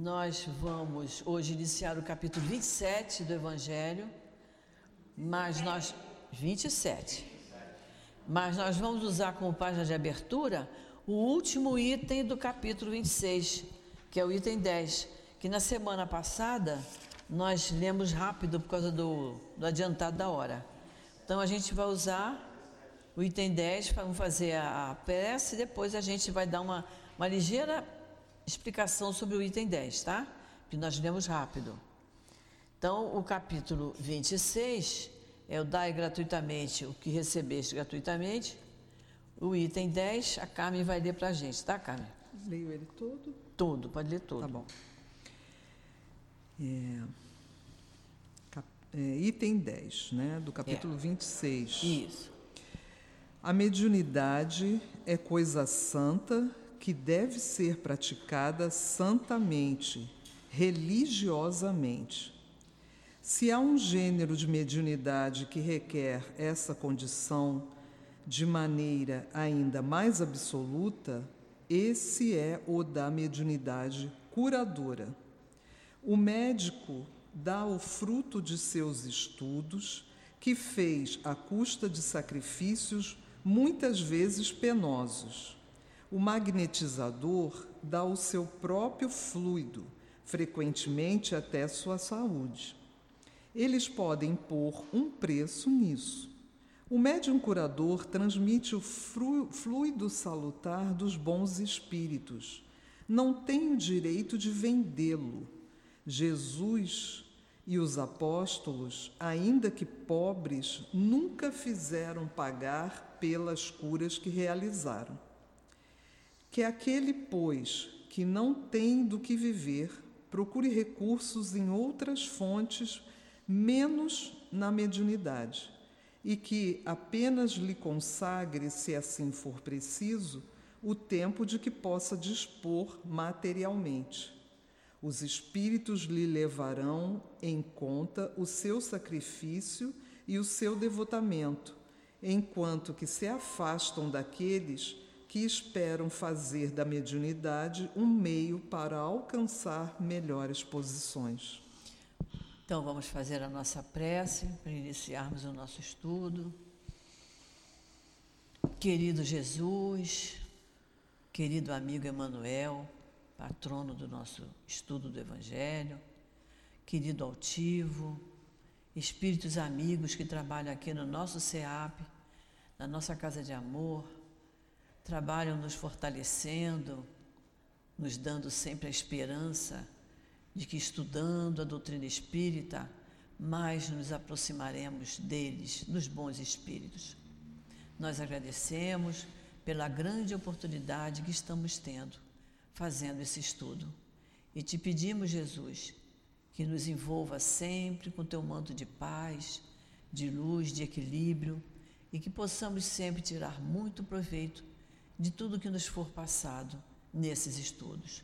Nós vamos hoje iniciar o capítulo 27 do Evangelho, mas nós. 27. Mas nós vamos usar como página de abertura o último item do capítulo 26, que é o item 10, que na semana passada nós lemos rápido por causa do, do adiantado da hora. Então a gente vai usar o item 10, vamos fazer a, a prece e depois a gente vai dar uma, uma ligeira explicação sobre o item 10, tá? Que nós lemos rápido. Então, o capítulo 26 é o dai gratuitamente o que recebeste gratuitamente. O item 10, a Carmen vai ler para a gente, tá, Carmen? Leio ele todo? Todo, pode ler todo. Tá bom. É, cap, é, item 10, né, do capítulo é. 26. Isso. A mediunidade é coisa santa que deve ser praticada santamente, religiosamente. Se há um gênero de mediunidade que requer essa condição de maneira ainda mais absoluta, esse é o da mediunidade curadora. O médico dá o fruto de seus estudos, que fez à custa de sacrifícios muitas vezes penosos. O magnetizador dá o seu próprio fluido, frequentemente até sua saúde eles podem pôr um preço nisso. O médium curador transmite o fluido salutar dos bons espíritos. Não tem o direito de vendê-lo. Jesus e os apóstolos, ainda que pobres, nunca fizeram pagar pelas curas que realizaram. Que aquele, pois, que não tem do que viver, procure recursos em outras fontes menos na mediunidade, e que apenas lhe consagre, se assim for preciso, o tempo de que possa dispor materialmente. Os espíritos lhe levarão em conta o seu sacrifício e o seu devotamento, enquanto que se afastam daqueles que esperam fazer da mediunidade um meio para alcançar melhores posições. Então vamos fazer a nossa prece para iniciarmos o nosso estudo. Querido Jesus, querido amigo Emanuel, patrono do nosso estudo do Evangelho, querido altivo, espíritos amigos que trabalham aqui no nosso SEAP, na nossa casa de amor, trabalham nos fortalecendo, nos dando sempre a esperança de que estudando a doutrina espírita, mais nos aproximaremos deles, dos bons espíritos. Nós agradecemos pela grande oportunidade que estamos tendo fazendo esse estudo e te pedimos, Jesus, que nos envolva sempre com teu manto de paz, de luz, de equilíbrio e que possamos sempre tirar muito proveito de tudo que nos for passado nesses estudos.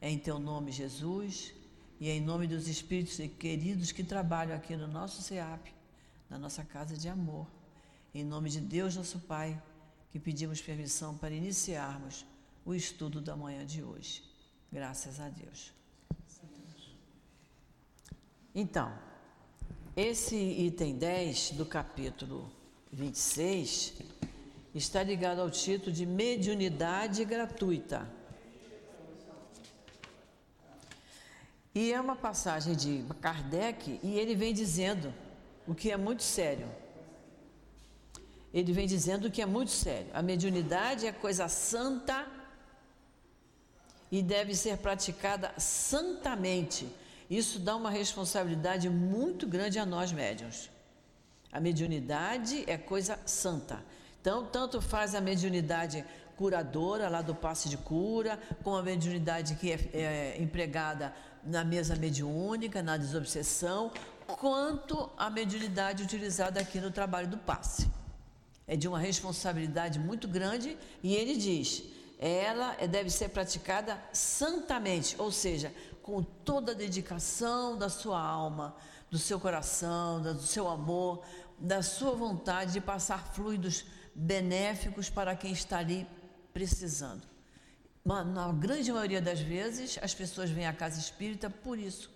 É em teu nome, Jesus, e é em nome dos espíritos queridos que trabalham aqui no nosso SEAP, na nossa casa de amor, em nome de Deus, nosso Pai, que pedimos permissão para iniciarmos o estudo da manhã de hoje. Graças a Deus. Então, esse item 10 do capítulo 26 está ligado ao título de mediunidade gratuita. E é uma passagem de Kardec e ele vem dizendo o que é muito sério. Ele vem dizendo o que é muito sério. A mediunidade é coisa santa e deve ser praticada santamente. Isso dá uma responsabilidade muito grande a nós médiuns. A mediunidade é coisa santa. Então, tanto faz a mediunidade curadora lá do passe de cura, como a mediunidade que é, é empregada na mesa mediúnica, na desobsessão, quanto a mediunidade utilizada aqui no trabalho do passe. É de uma responsabilidade muito grande e ele diz: ela deve ser praticada santamente, ou seja, com toda a dedicação da sua alma, do seu coração, do seu amor, da sua vontade de passar fluidos benéficos para quem está ali precisando. na grande maioria das vezes, as pessoas vêm à casa espírita por isso.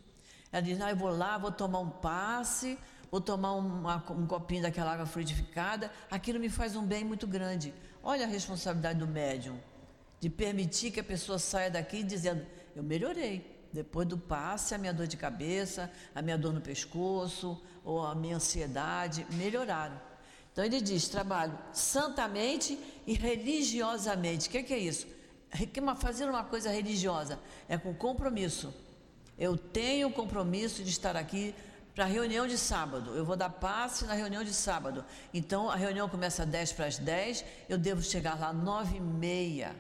Ela diz: ah, eu vou lá, vou tomar um passe, vou tomar uma, um copinho daquela água fluidificada, aquilo me faz um bem muito grande. Olha a responsabilidade do médium, de permitir que a pessoa saia daqui dizendo: eu melhorei. Depois do passe, a minha dor de cabeça, a minha dor no pescoço, ou a minha ansiedade melhoraram. Então ele diz: trabalho santamente e religiosamente. O que, que é isso? Fazer uma coisa religiosa é com compromisso. Eu tenho o compromisso de estar aqui para a reunião de sábado. Eu vou dar passe na reunião de sábado. Então a reunião começa às 10 para as 10, eu devo chegar lá às 9 e meia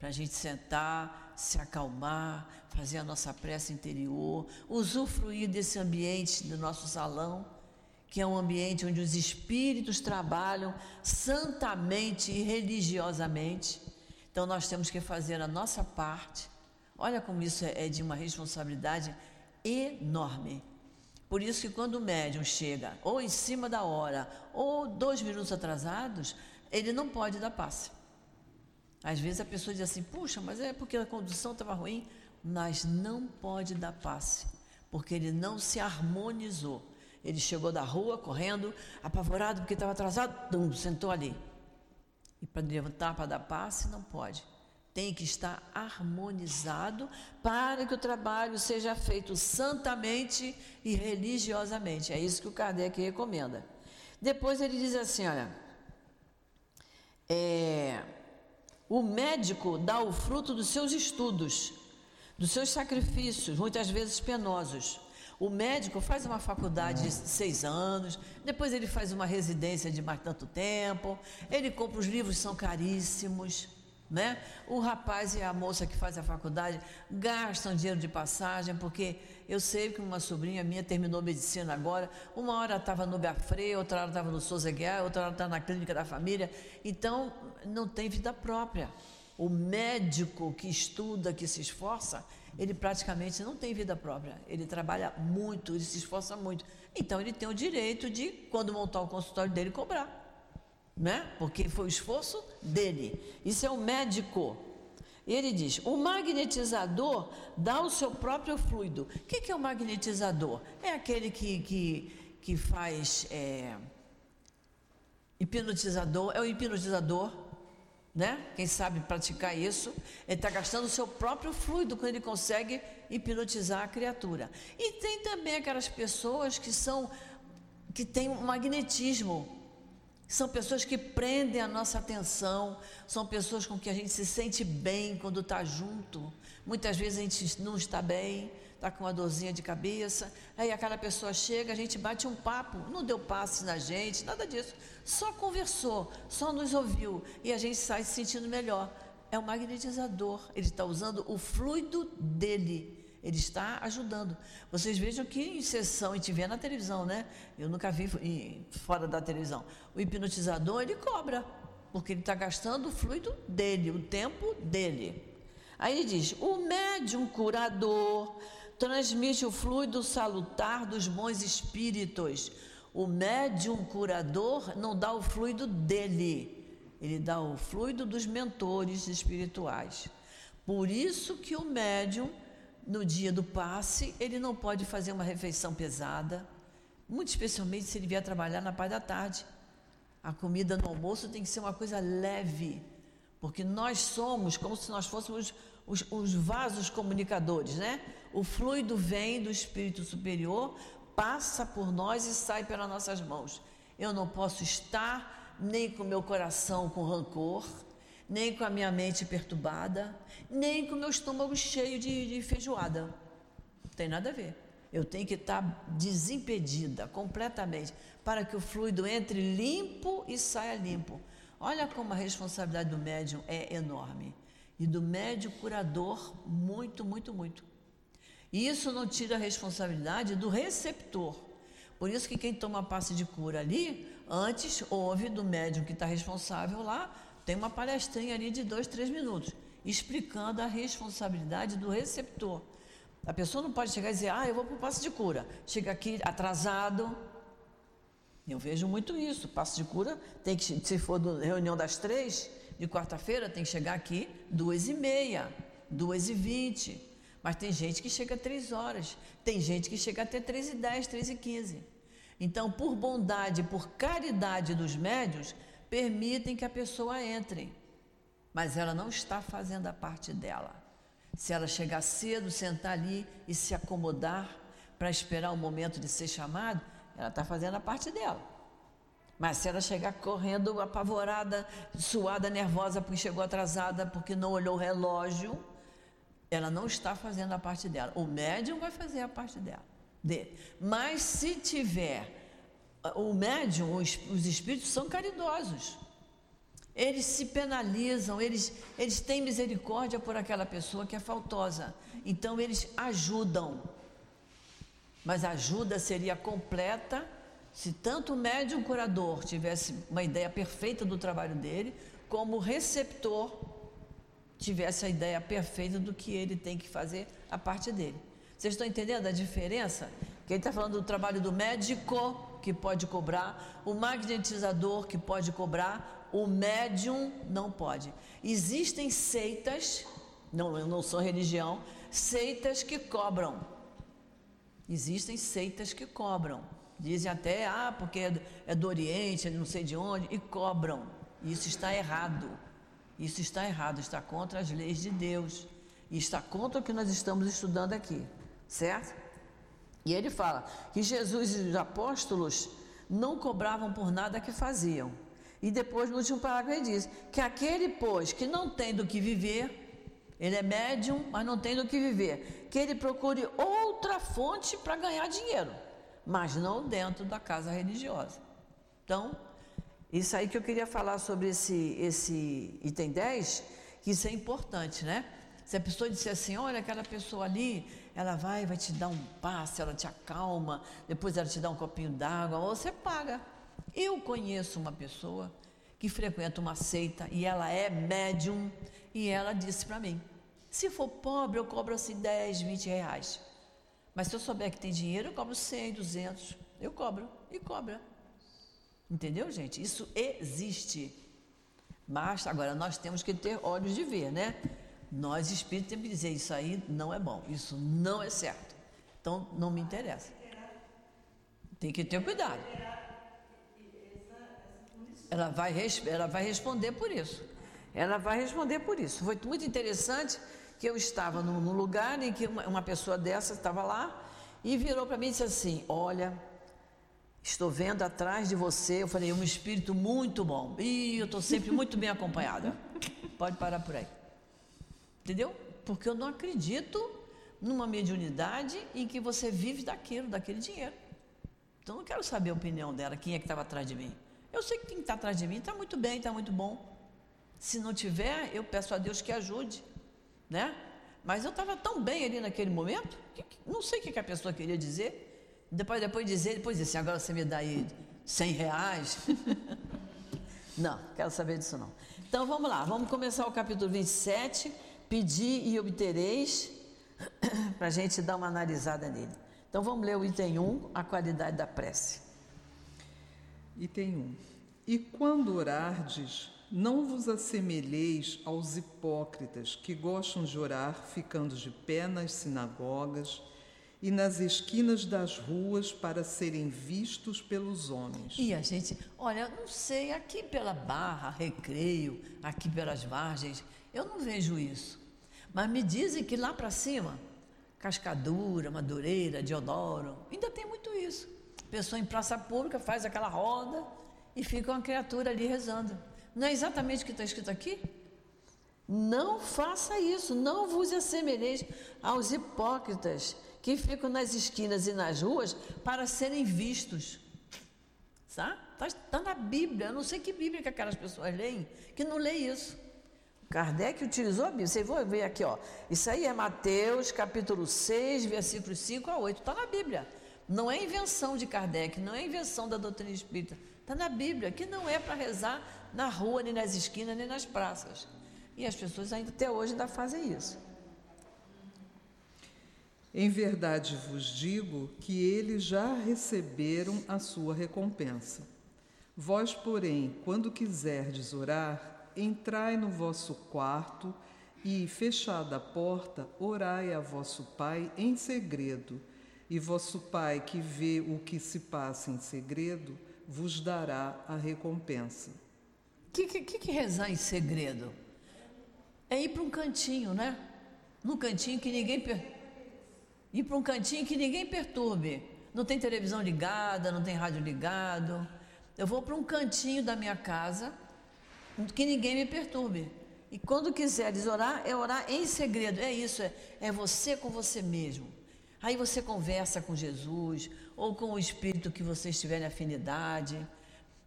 para a gente sentar, se acalmar, fazer a nossa prece interior, usufruir desse ambiente do nosso salão, que é um ambiente onde os espíritos trabalham santamente e religiosamente. Então nós temos que fazer a nossa parte. Olha como isso é de uma responsabilidade enorme. Por isso que quando o médium chega ou em cima da hora ou dois minutos atrasados, ele não pode dar passe. Às vezes a pessoa diz assim, puxa, mas é porque a condução estava ruim. Mas não pode dar passe, porque ele não se harmonizou. Ele chegou da rua correndo, apavorado porque estava atrasado, tum, sentou ali. E para levantar para dar passe, não pode. Tem que estar harmonizado para que o trabalho seja feito santamente e religiosamente. É isso que o Kardec recomenda. Depois ele diz assim: olha, é, o médico dá o fruto dos seus estudos, dos seus sacrifícios, muitas vezes penosos. O médico faz uma faculdade de seis anos, depois ele faz uma residência de mais tanto tempo, ele compra os livros, são caríssimos. Né? O rapaz e a moça que faz a faculdade gastam dinheiro de passagem, porque eu sei que uma sobrinha minha terminou medicina agora, uma hora estava no Gafre, outra hora estava no Souza Guiar, outra hora estava na clínica da família, então não tem vida própria. O médico que estuda, que se esforça, ele praticamente não tem vida própria. Ele trabalha muito, ele se esforça muito. Então ele tem o direito de, quando montar o consultório dele, cobrar né? Porque foi o esforço dele. Isso é o médico. Ele diz: o magnetizador dá o seu próprio fluido. O que, é o magnetizador? É aquele que, que, que faz é, hipnotizador, é o hipnotizador, né? Quem sabe praticar isso, ele está gastando o seu próprio fluido quando ele consegue hipnotizar a criatura. E tem também aquelas pessoas que são que têm um magnetismo são pessoas que prendem a nossa atenção, são pessoas com que a gente se sente bem quando está junto. Muitas vezes a gente não está bem, está com uma dorzinha de cabeça, aí aquela pessoa chega, a gente bate um papo, não deu passe na gente, nada disso, só conversou, só nos ouviu e a gente sai se sentindo melhor. É um magnetizador, ele está usando o fluido dele ele está ajudando. Vocês vejam que em sessão, a gente vê na televisão, né? Eu nunca vi fora da televisão. O hipnotizador, ele cobra, porque ele está gastando o fluido dele, o tempo dele. Aí ele diz: o médium curador transmite o fluido salutar dos bons espíritos. O médium curador não dá o fluido dele, ele dá o fluido dos mentores espirituais. Por isso que o médium no dia do passe, ele não pode fazer uma refeição pesada, muito especialmente se ele vier trabalhar na parte da tarde. A comida no almoço tem que ser uma coisa leve, porque nós somos como se nós fôssemos os, os vasos comunicadores, né? O fluido vem do espírito superior, passa por nós e sai pelas nossas mãos. Eu não posso estar nem com meu coração com rancor, nem com a minha mente perturbada, nem com o meu estômago cheio de, de feijoada. Não tem nada a ver. Eu tenho que estar desimpedida completamente para que o fluido entre limpo e saia limpo. Olha como a responsabilidade do médium é enorme. E do médium curador, muito, muito, muito. E isso não tira a responsabilidade do receptor. Por isso que quem toma passe de cura ali, antes ouve do médium que está responsável lá tem uma palestrinha ali de dois, três minutos, explicando a responsabilidade do receptor. A pessoa não pode chegar e dizer, ah, eu vou para o passo de cura. Chega aqui atrasado. Eu vejo muito isso. Passo de cura tem que, se for da reunião das três, de quarta-feira tem que chegar aqui duas e meia, duas e vinte. Mas tem gente que chega três horas, tem gente que chega até três e dez, três e quinze. Então, por bondade, por caridade dos médios, permitem que a pessoa entre. Mas ela não está fazendo a parte dela. Se ela chegar cedo, sentar ali e se acomodar para esperar o momento de ser chamado, ela está fazendo a parte dela. Mas se ela chegar correndo apavorada, suada, nervosa porque chegou atrasada, porque não olhou o relógio, ela não está fazendo a parte dela. O médium vai fazer a parte dela, dele. Mas se tiver o médium, os, os espíritos são caridosos. Eles se penalizam, eles, eles têm misericórdia por aquela pessoa que é faltosa. Então eles ajudam. Mas a ajuda seria completa se tanto o médium curador tivesse uma ideia perfeita do trabalho dele, como o receptor tivesse a ideia perfeita do que ele tem que fazer a parte dele. Vocês estão entendendo a diferença? Que ele está falando do trabalho do médico, que pode cobrar, o magnetizador, que pode cobrar, o médium não pode. Existem seitas, não, eu não sou religião, seitas que cobram. Existem seitas que cobram. Dizem até, ah, porque é, é do Oriente, não sei de onde, e cobram. Isso está errado. Isso está errado, está contra as leis de Deus. E está contra o que nós estamos estudando aqui, certo? E ele fala que Jesus e os apóstolos não cobravam por nada que faziam. E depois, no último parágrafo, ele diz que aquele, pois, que não tem do que viver, ele é médium, mas não tem do que viver, que ele procure outra fonte para ganhar dinheiro mas não dentro da casa religiosa. Então, isso aí que eu queria falar sobre esse, esse item 10, que isso é importante, né? Se a pessoa disser assim, olha, aquela pessoa ali, ela vai, vai te dar um passe, ela te acalma, depois ela te dá um copinho d'água, você paga. Eu conheço uma pessoa que frequenta uma seita e ela é médium, e ela disse para mim, se for pobre, eu cobro assim 10, 20 reais. Mas se eu souber que tem dinheiro, eu cobro 100, 200. Eu cobro e cobra. Entendeu, gente? Isso existe. Mas agora nós temos que ter olhos de ver, né? Nós espíritos temos que dizer isso aí não é bom, isso não é certo. Então não me interessa. Tem que ter cuidado. Ela vai, ela vai responder por isso. Ela vai responder por isso. Foi muito interessante que eu estava num, num lugar em que uma, uma pessoa dessa estava lá e virou para mim e disse assim: Olha, estou vendo atrás de você. Eu falei: Um espírito muito bom. E eu estou sempre muito bem acompanhada. Pode parar por aí. Entendeu? Porque eu não acredito numa mediunidade em que você vive daquilo, daquele dinheiro. Então não quero saber a opinião dela, quem é que estava atrás de mim. Eu sei que quem está atrás de mim está muito bem, está muito bom. Se não tiver, eu peço a Deus que ajude né? Mas eu estava tão bem ali naquele momento, que, não sei o que, que a pessoa queria dizer. Depois, depois dizer, depois disse, agora você me dá aí 100 reais. não, quero saber disso não. Então vamos lá, vamos começar o capítulo 27, pedir e obtereis, para a gente dar uma analisada nele. Então vamos ler o item 1, a qualidade da prece. Item 1. E quando orardes, não vos assemelheis aos hipócritas que gostam de orar ficando de pé nas sinagogas e nas esquinas das ruas para serem vistos pelos homens. E a gente, olha, não sei, aqui pela Barra, Recreio, aqui pelas margens, eu não vejo isso. Mas me dizem que lá para cima, Cascadura, Madureira, Diodoro, ainda tem muito isso. Pessoa em praça pública faz aquela roda e fica uma criatura ali rezando. Não é exatamente o que está escrito aqui? Não faça isso, não vos assemelheis aos hipócritas que ficam nas esquinas e nas ruas para serem vistos. Está tá, tá na Bíblia, eu não sei que Bíblia que aquelas pessoas leem, que não lê isso. Kardec utilizou a Bíblia. Vocês vão ver aqui, ó. Isso aí é Mateus, capítulo 6, versículos 5 a 8. Está na Bíblia. Não é invenção de Kardec, não é invenção da doutrina espírita. Está na Bíblia, que não é para rezar na rua, nem nas esquinas, nem nas praças. E as pessoas ainda até hoje ainda fazem isso. Em verdade vos digo que eles já receberam a sua recompensa. Vós, porém, quando quiserdes orar, entrai no vosso quarto e, fechada a porta, orai a vosso Pai em segredo. E vosso Pai, que vê o que se passa em segredo, vos dará a recompensa. Que, que, que rezar em segredo? É ir para um cantinho, né? Num cantinho que ninguém. Per... Ir para um cantinho que ninguém perturbe. Não tem televisão ligada, não tem rádio ligado. Eu vou para um cantinho da minha casa que ninguém me perturbe. E quando quiseres orar, é orar em segredo. É isso, é, é você com você mesmo. Aí você conversa com Jesus ou com o Espírito que você estiver em afinidade.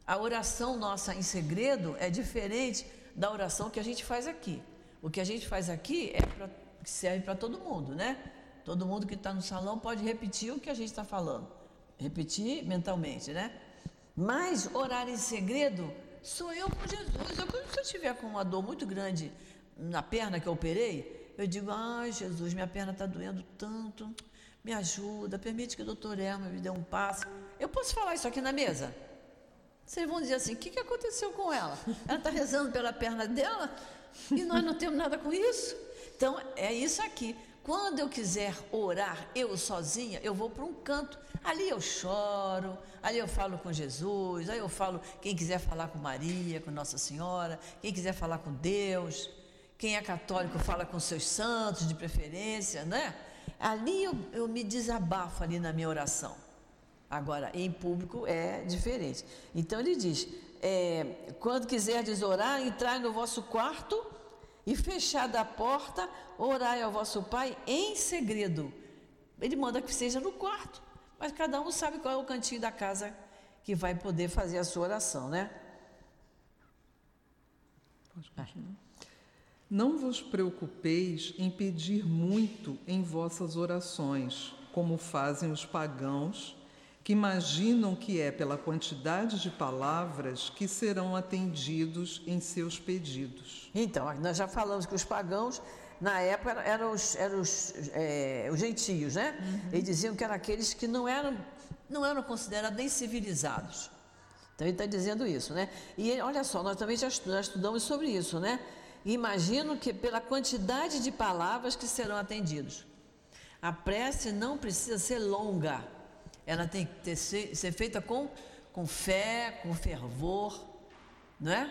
A oração nossa em segredo é diferente da oração que a gente faz aqui. O que a gente faz aqui é pra, serve para todo mundo, né? Todo mundo que está no salão pode repetir o que a gente está falando. Repetir mentalmente, né? Mas orar em segredo sou eu com Jesus. Eu, se eu estiver com uma dor muito grande na perna que eu operei, eu digo, ai Jesus, minha perna está doendo tanto, me ajuda, permite que o doutor Erma me dê um passe. Eu posso falar isso aqui na mesa? Vocês vão dizer assim, o que, que aconteceu com ela? Ela está rezando pela perna dela? E nós não temos nada com isso. Então, é isso aqui. Quando eu quiser orar, eu sozinha, eu vou para um canto. Ali eu choro, ali eu falo com Jesus, aí eu falo, quem quiser falar com Maria, com Nossa Senhora, quem quiser falar com Deus, quem é católico fala com seus santos de preferência, né? Ali eu, eu me desabafo ali na minha oração. Agora, em público é diferente. Então ele diz: é, quando quiserdes orar, entrai no vosso quarto e fechada a porta, orai ao vosso Pai em segredo. Ele manda que seja no quarto, mas cada um sabe qual é o cantinho da casa que vai poder fazer a sua oração, né? Não vos preocupeis em pedir muito em vossas orações, como fazem os pagãos que imaginam que é pela quantidade de palavras que serão atendidos em seus pedidos. Então, nós já falamos que os pagãos, na época, eram os, eram os, é, os gentios, né? Uhum. Eles diziam que eram aqueles que não eram, não eram considerados nem civilizados. Então, ele está dizendo isso, né? E olha só, nós também já estudamos sobre isso, né? Imagino que pela quantidade de palavras que serão atendidos. A prece não precisa ser longa ela tem que ter, ser, ser feita com, com fé, com fervor, não é?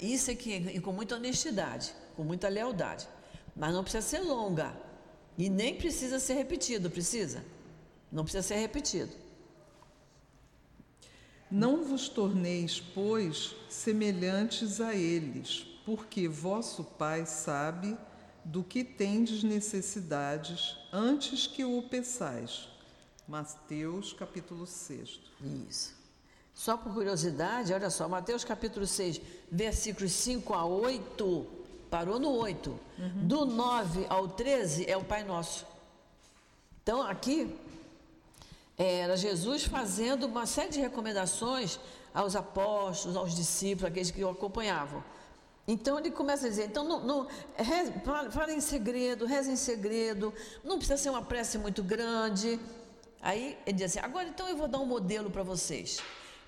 Isso é que e com muita honestidade, com muita lealdade. Mas não precisa ser longa e nem precisa ser repetido, precisa? Não precisa ser repetido. Não vos torneis, pois, semelhantes a eles, porque vosso Pai sabe do que tendes necessidades antes que o peçais. Mateus capítulo 6. Isso. Só por curiosidade, olha só, Mateus capítulo 6, versículos 5 a 8, parou no 8. Uhum. Do 9 ao 13 é o Pai Nosso. Então aqui era Jesus fazendo uma série de recomendações aos apóstolos, aos discípulos, aqueles que o acompanhavam. Então ele começa a dizer, então não, não, fala em segredo, reza em segredo, não precisa ser uma prece muito grande, Aí ele diz assim: agora então eu vou dar um modelo para vocês.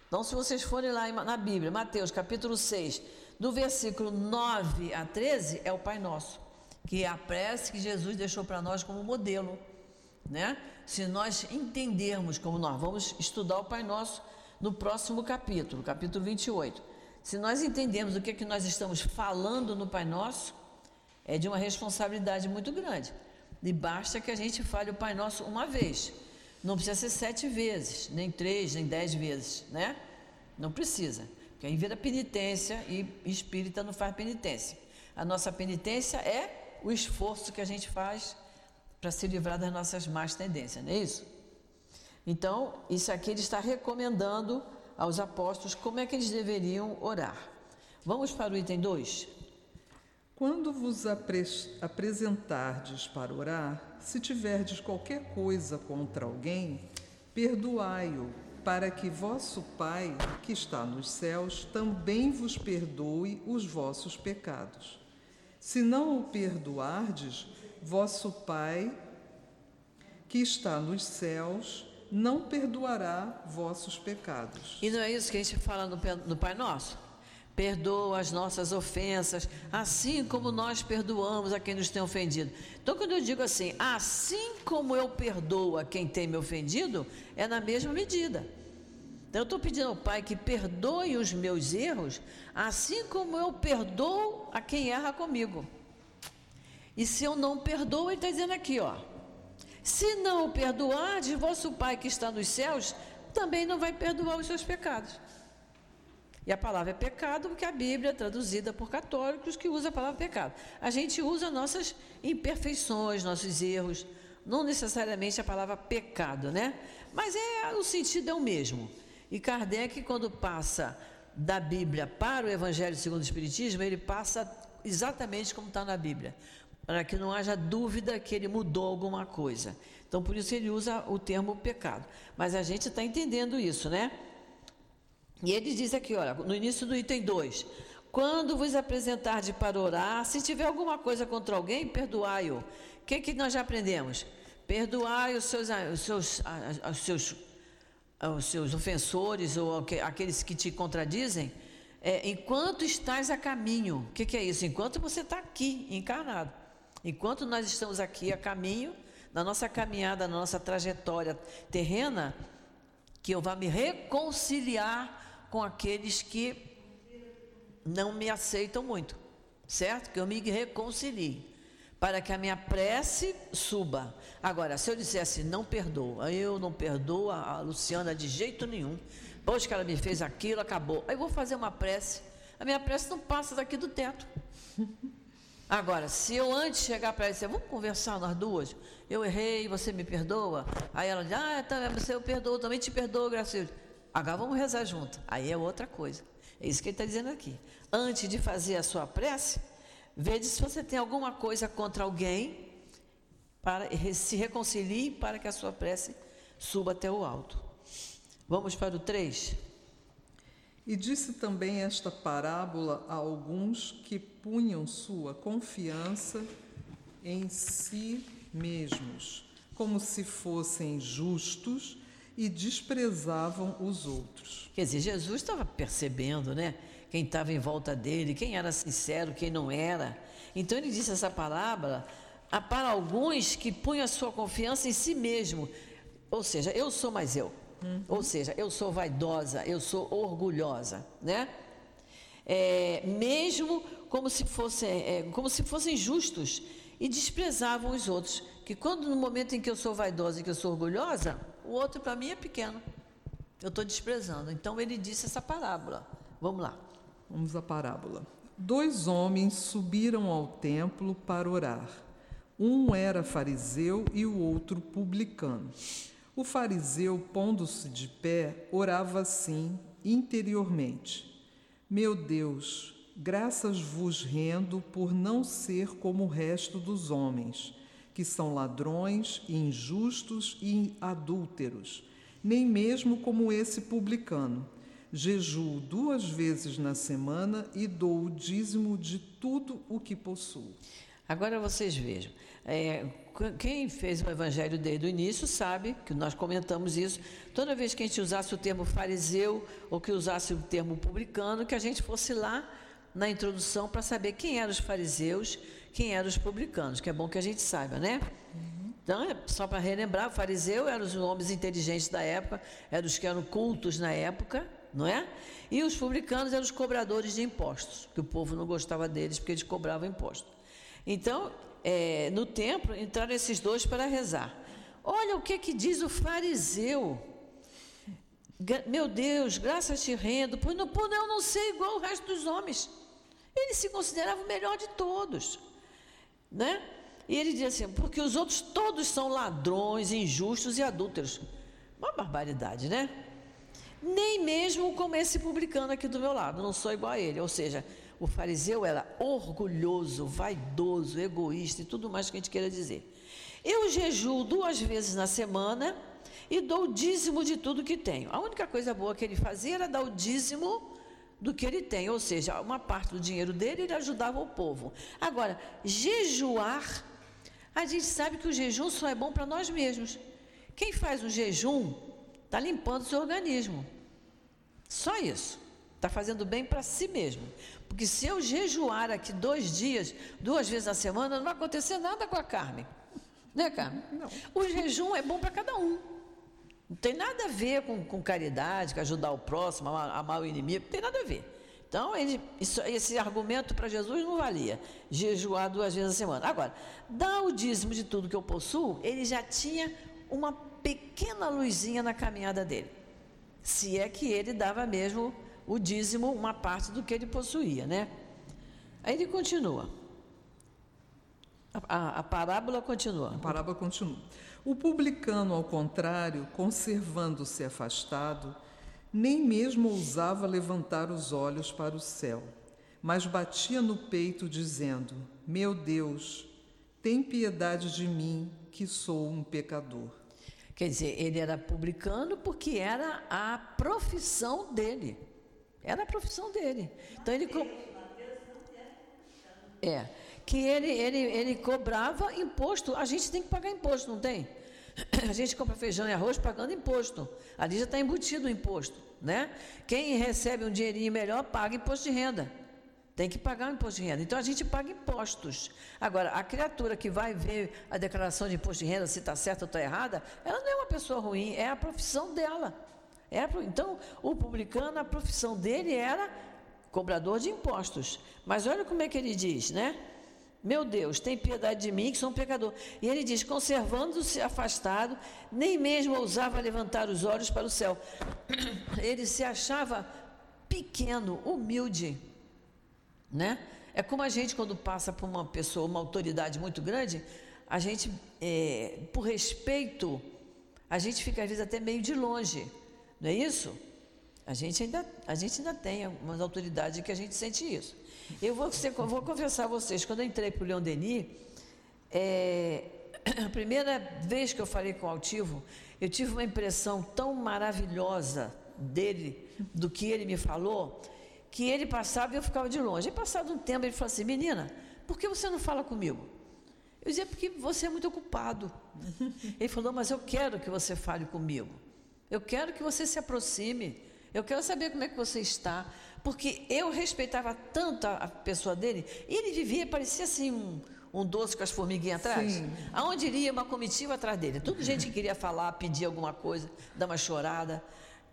Então, se vocês forem lá na Bíblia, Mateus capítulo 6, do versículo 9 a 13, é o Pai Nosso, que é a prece que Jesus deixou para nós como modelo. Né? Se nós entendermos como nós vamos estudar o Pai Nosso no próximo capítulo, capítulo 28. Se nós entendermos o que, é que nós estamos falando no Pai Nosso, é de uma responsabilidade muito grande. E basta que a gente fale o Pai Nosso uma vez. Não precisa ser sete vezes, nem três, nem dez vezes, né? Não precisa. Porque aí vira penitência e espírita não faz penitência. A nossa penitência é o esforço que a gente faz para se livrar das nossas más tendências, não é isso? Então, isso aqui ele está recomendando aos apóstolos como é que eles deveriam orar. Vamos para o item 2? Quando vos apre apresentardes para orar, se tiverdes qualquer coisa contra alguém, perdoai-o, para que vosso Pai, que está nos céus, também vos perdoe os vossos pecados. Se não o perdoardes, vosso Pai, que está nos céus, não perdoará vossos pecados. E não é isso que a gente fala no, no Pai Nosso? Perdoa as nossas ofensas, assim como nós perdoamos a quem nos tem ofendido. Então, quando eu digo assim, assim como eu perdoo a quem tem me ofendido, é na mesma medida. Então, eu estou pedindo ao Pai que perdoe os meus erros, assim como eu perdoo a quem erra comigo. E se eu não perdoo, ele está dizendo aqui, ó. Se não perdoar, de vosso Pai que está nos céus, também não vai perdoar os seus pecados. E a palavra é pecado, porque a Bíblia é traduzida por católicos que usa a palavra pecado. A gente usa nossas imperfeições, nossos erros, não necessariamente a palavra pecado, né? Mas é o sentido é o mesmo. E Kardec, quando passa da Bíblia para o Evangelho segundo o Espiritismo, ele passa exatamente como está na Bíblia, para que não haja dúvida que ele mudou alguma coisa. Então, por isso ele usa o termo pecado. Mas a gente está entendendo isso, né? E ele diz aqui, olha, no início do item 2: Quando vos apresentarde para orar, se tiver alguma coisa contra alguém, perdoai-o. O que, que nós já aprendemos? Perdoai os seus, os seus, os seus, os seus ofensores ou aqueles que te contradizem, é, enquanto estás a caminho. O que, que é isso? Enquanto você está aqui, encarnado. Enquanto nós estamos aqui a caminho, na nossa caminhada, na nossa trajetória terrena, que eu vá me reconciliar com aqueles que não me aceitam muito, certo? Que eu me reconcilie, para que a minha prece suba. Agora, se eu dissesse não perdoa, eu não perdoo a Luciana de jeito nenhum, depois que ela me fez aquilo, acabou. Aí eu vou fazer uma prece, a minha prece não passa daqui do teto. Agora, se eu antes chegar para ela e dizer, vamos conversar nós duas, eu errei, você me perdoa? Aí ela diz, ah, tá, você eu perdoo, também te perdoo, Gracilde. Agora vamos rezar junto. Aí é outra coisa. É isso que ele está dizendo aqui. Antes de fazer a sua prece, veja se você tem alguma coisa contra alguém, para se reconcilie para que a sua prece suba até o alto. Vamos para o 3. E disse também esta parábola a alguns que punham sua confiança em si mesmos, como se fossem justos e desprezavam os outros. Quer dizer, Jesus estava percebendo, né? Quem estava em volta dele, quem era sincero, quem não era. Então ele disse essa parábola para alguns que punham a sua confiança em si mesmo. Ou seja, eu sou mais eu. Uhum. Ou seja, eu sou vaidosa, eu sou orgulhosa, né? É, mesmo como se, fossem, é, como se fossem justos e desprezavam os outros. Que quando no momento em que eu sou vaidosa e que eu sou orgulhosa, o outro para mim é pequeno. Eu estou desprezando. Então ele disse essa parábola. Vamos lá. Vamos à parábola. Dois homens subiram ao templo para orar. Um era fariseu e o outro publicano. O fariseu, pondo-se de pé, orava assim, interiormente: Meu Deus, graças vos rendo por não ser como o resto dos homens que são ladrões, injustos e adúlteros, nem mesmo como esse publicano. Jejuo duas vezes na semana e dou o dízimo de tudo o que possuo. Agora vocês vejam, é, quem fez o evangelho desde o início sabe que nós comentamos isso. Toda vez que a gente usasse o termo fariseu ou que usasse o termo publicano, que a gente fosse lá na introdução para saber quem eram os fariseus, quem eram os publicanos, que é bom que a gente saiba, né? Então, é só para relembrar, o fariseu eram os homens inteligentes da época, eram os que eram cultos na época, não é? E os publicanos eram os cobradores de impostos, que o povo não gostava deles porque eles cobravam imposto. Então, é, no templo, entraram esses dois para rezar. Olha o que, que diz o fariseu. Meu Deus, graças te rendo, por não, eu não ser igual o resto dos homens. Ele se considerava o melhor de todos né? E ele diz assim: porque os outros todos são ladrões, injustos e adúlteros. Uma barbaridade, né? Nem mesmo como esse publicano aqui do meu lado, não sou igual a ele. Ou seja, o fariseu era orgulhoso, vaidoso, egoísta e tudo mais que a gente queira dizer. Eu jejuo duas vezes na semana e dou o dízimo de tudo que tenho. A única coisa boa que ele fazia era dar o dízimo do que ele tem, ou seja, uma parte do dinheiro dele ele ajudava o povo. Agora, jejuar, a gente sabe que o jejum só é bom para nós mesmos. Quem faz o jejum está limpando o seu organismo. Só isso. Está fazendo bem para si mesmo. Porque se eu jejuar aqui dois dias, duas vezes na semana, não vai acontecer nada com a Carmen. Né, Carmen? Não. O jejum é bom para cada um. Não tem nada a ver com, com caridade, com ajudar o próximo, amar, o inimigo, não tem nada a ver. Então, ele, isso, esse argumento para Jesus não valia. Jejuar duas vezes na semana. Agora, dar o dízimo de tudo que eu possuo, ele já tinha uma pequena luzinha na caminhada dele. Se é que ele dava mesmo o dízimo, uma parte do que ele possuía, né? Aí ele continua. A, a, a parábola continua. A parábola continua. O publicano, ao contrário, conservando-se afastado, nem mesmo ousava levantar os olhos para o céu, mas batia no peito, dizendo: Meu Deus, tem piedade de mim, que sou um pecador. Quer dizer, ele era publicano porque era a profissão dele. Era a profissão dele. Então ele. É. Que ele, ele, ele cobrava imposto. A gente tem que pagar imposto, não tem? A gente compra feijão e arroz pagando imposto. Ali já está embutido o imposto. Né? Quem recebe um dinheirinho melhor paga imposto de renda. Tem que pagar o imposto de renda. Então a gente paga impostos. Agora, a criatura que vai ver a declaração de imposto de renda, se está certa ou está errada, ela não é uma pessoa ruim, é a profissão dela. É a, então, o publicano, a profissão dele era cobrador de impostos. Mas olha como é que ele diz, né? Meu Deus, tem piedade de mim, que sou um pecador. E ele diz: conservando-se afastado, nem mesmo ousava levantar os olhos para o céu. Ele se achava pequeno, humilde. Né? É como a gente, quando passa por uma pessoa, uma autoridade muito grande, a gente, é, por respeito, a gente fica às vezes até meio de longe. Não é isso? A gente ainda, a gente ainda tem algumas autoridades que a gente sente isso. Eu vou, eu vou confessar a vocês, quando eu entrei para o Leon Denis, é, a primeira vez que eu falei com o Altivo, eu tive uma impressão tão maravilhosa dele, do que ele me falou, que ele passava e eu ficava de longe. E passado um tempo, ele falou assim: Menina, por que você não fala comigo? Eu dizia: Porque você é muito ocupado. Ele falou: Mas eu quero que você fale comigo. Eu quero que você se aproxime. Eu quero saber como é que você está porque eu respeitava tanto a, pessoa dele, e ele vivia, parecia assim um, um doce com as formiguinhas atrás. Sim. Aonde iria uma comitiva atrás dele. Tudo gente que queria falar, pedir alguma coisa, dar uma chorada.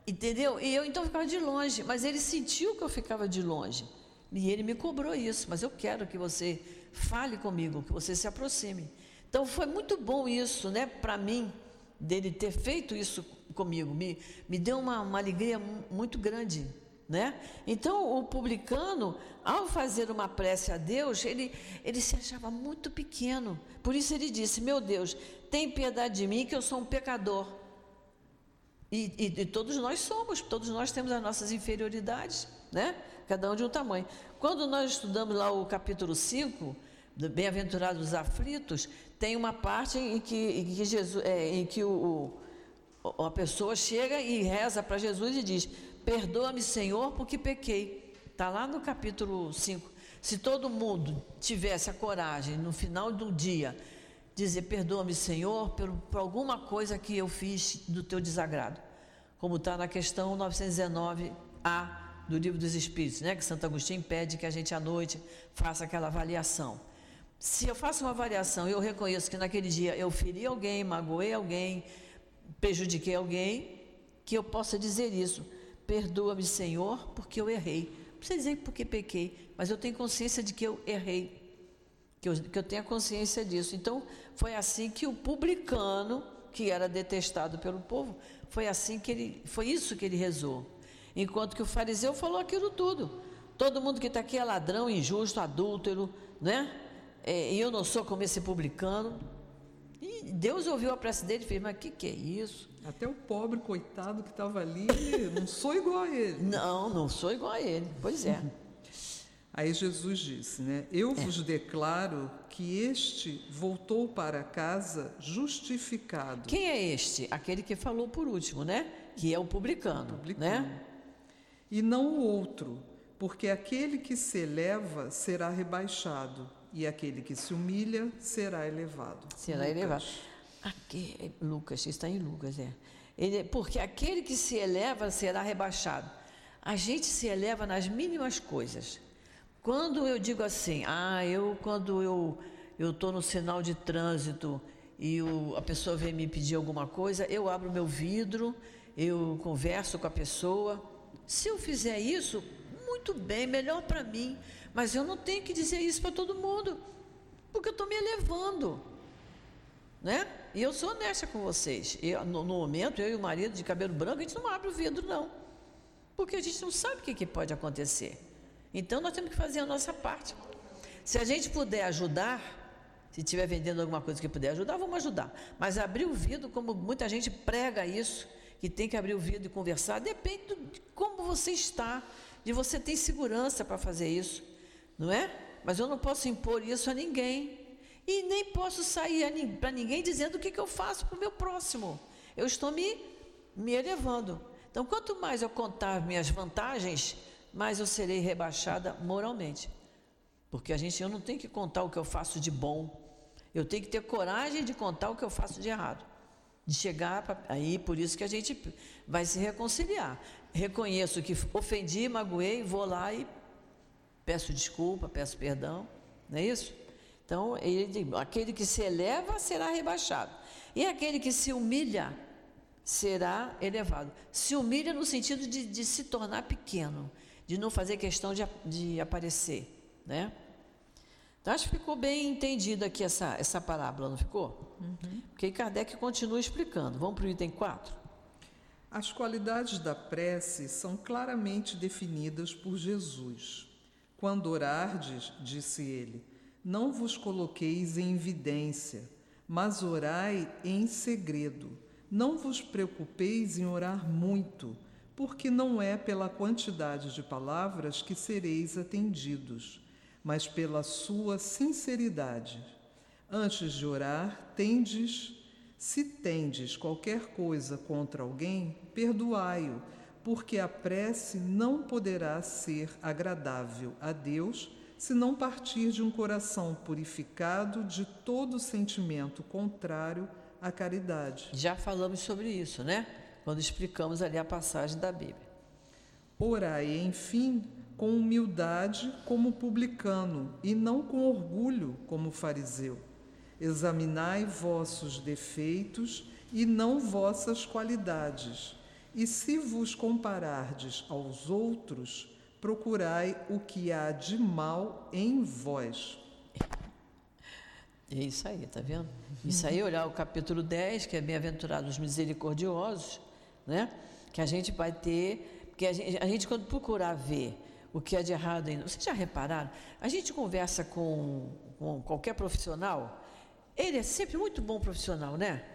Entendeu? E eu então ficava de longe, mas ele sentiu que eu ficava de longe. E ele me cobrou isso, mas eu quero que você fale comigo, que você se aproxime. Então foi muito bom isso, né, para mim, dele ter feito isso comigo. Me, me deu uma, uma alegria muito grande né? Então, o publicano, ao fazer uma prece a Deus, ele, ele se achava muito pequeno. Por isso ele disse: Meu Deus, tem piedade de mim, que eu sou um pecador. E, e, e todos nós somos, todos nós temos as nossas inferioridades, né? Cada um de um tamanho. Quando nós estudamos lá o capítulo 5, Bem-aventurados os aflitos, tem uma parte em que, em que, Jesus, é, em que o, o, a pessoa chega e reza para Jesus e diz: Perdoa-me, Senhor, porque pequei. Está lá no capítulo 5. Se todo mundo tivesse a coragem, no final do dia, dizer: Perdoa-me, Senhor, por, por alguma coisa que eu fiz do teu desagrado. Como está na questão 919A do Livro dos Espíritos, né? que Santo Agostinho pede que a gente à noite faça aquela avaliação. Se eu faço uma avaliação e eu reconheço que naquele dia eu feri alguém, magoei alguém, prejudiquei alguém, que eu possa dizer isso. Perdoa-me, Senhor, porque eu errei. Não precisa dizer porque pequei, mas eu tenho consciência de que eu errei. Que eu, que eu tenha consciência disso. Então, foi assim que o publicano, que era detestado pelo povo, foi assim que ele, foi isso que ele rezou. Enquanto que o fariseu falou aquilo tudo. Todo mundo que está aqui é ladrão, injusto, adúltero, né? É, e eu não sou como esse publicano. E Deus ouviu a prece dele e fez, mas o que, que é isso? Até o pobre coitado que estava ali, não sou igual a ele. Não, não sou igual a ele. Pois é. Aí Jesus disse, né? Eu é. vos declaro que este voltou para casa justificado. Quem é este? Aquele que falou por último, né? Que é o publicano, publicano. né? E não o outro, porque aquele que se eleva será rebaixado, e aquele que se humilha será elevado. Será Lucas. elevado. Aqui, Lucas, está em Lucas, é. Ele, porque aquele que se eleva será rebaixado. A gente se eleva nas mínimas coisas. Quando eu digo assim, ah, eu quando eu eu estou no sinal de trânsito e o, a pessoa vem me pedir alguma coisa, eu abro meu vidro, eu converso com a pessoa. Se eu fizer isso, muito bem, melhor para mim. Mas eu não tenho que dizer isso para todo mundo, porque eu estou me elevando. Né? E eu sou honesta com vocês. Eu, no, no, momento, eu e o marido de cabelo branco, a gente não abre o vidro, não. Porque a gente não sabe o que, que pode acontecer. Então, nós temos que fazer a nossa parte. Se a gente puder ajudar, se estiver vendendo alguma coisa que puder ajudar, vamos ajudar. Mas abrir o vidro, como muita gente prega isso, que tem que abrir o vidro e conversar, depende de como você está, de você ter segurança para fazer isso, não é? Mas eu não posso impor isso a ninguém. E nem posso sair para ninguém dizendo o que, que eu faço para o meu próximo. Eu estou me, me elevando. Então, quanto mais eu contar minhas vantagens, mais eu serei rebaixada moralmente. Porque a gente, eu não tenho que contar o que eu faço de bom, eu tenho que ter coragem de contar o que eu faço de errado. De chegar pra, aí, por isso que a gente vai se reconciliar. Reconheço que ofendi, magoei, vou lá e peço desculpa, peço perdão. Não é isso? Então, ele, aquele que se eleva será rebaixado. E aquele que se humilha será elevado. Se humilha no sentido de, de se tornar pequeno, de não fazer questão de, de aparecer. Né? Então, acho que ficou bem entendido aqui essa, essa parábola, não ficou? Uhum. Porque Kardec continua explicando. Vamos para o item 4. As qualidades da prece são claramente definidas por Jesus. Quando orardes, disse ele, não vos coloqueis em evidência, mas orai em segredo. Não vos preocupeis em orar muito, porque não é pela quantidade de palavras que sereis atendidos mas pela sua sinceridade. Antes de orar, tendes, se tendes qualquer coisa contra alguém, perdoai-o, porque a prece não poderá ser agradável a Deus se não partir de um coração purificado de todo sentimento contrário à caridade. Já falamos sobre isso, né? Quando explicamos ali a passagem da Bíblia. Orai, enfim, com humildade como publicano e não com orgulho como fariseu. Examinai vossos defeitos e não vossas qualidades. E se vos comparardes aos outros, procurai o que há de mal em vós. É isso aí, tá vendo? Isso aí, olhar o capítulo 10, que é Bem-aventurados misericordiosos, né? Que a gente vai ter, porque a gente, a gente quando procurar ver o que é de errado ainda. Vocês já repararam? A gente conversa com, com qualquer profissional, ele é sempre muito bom profissional, né?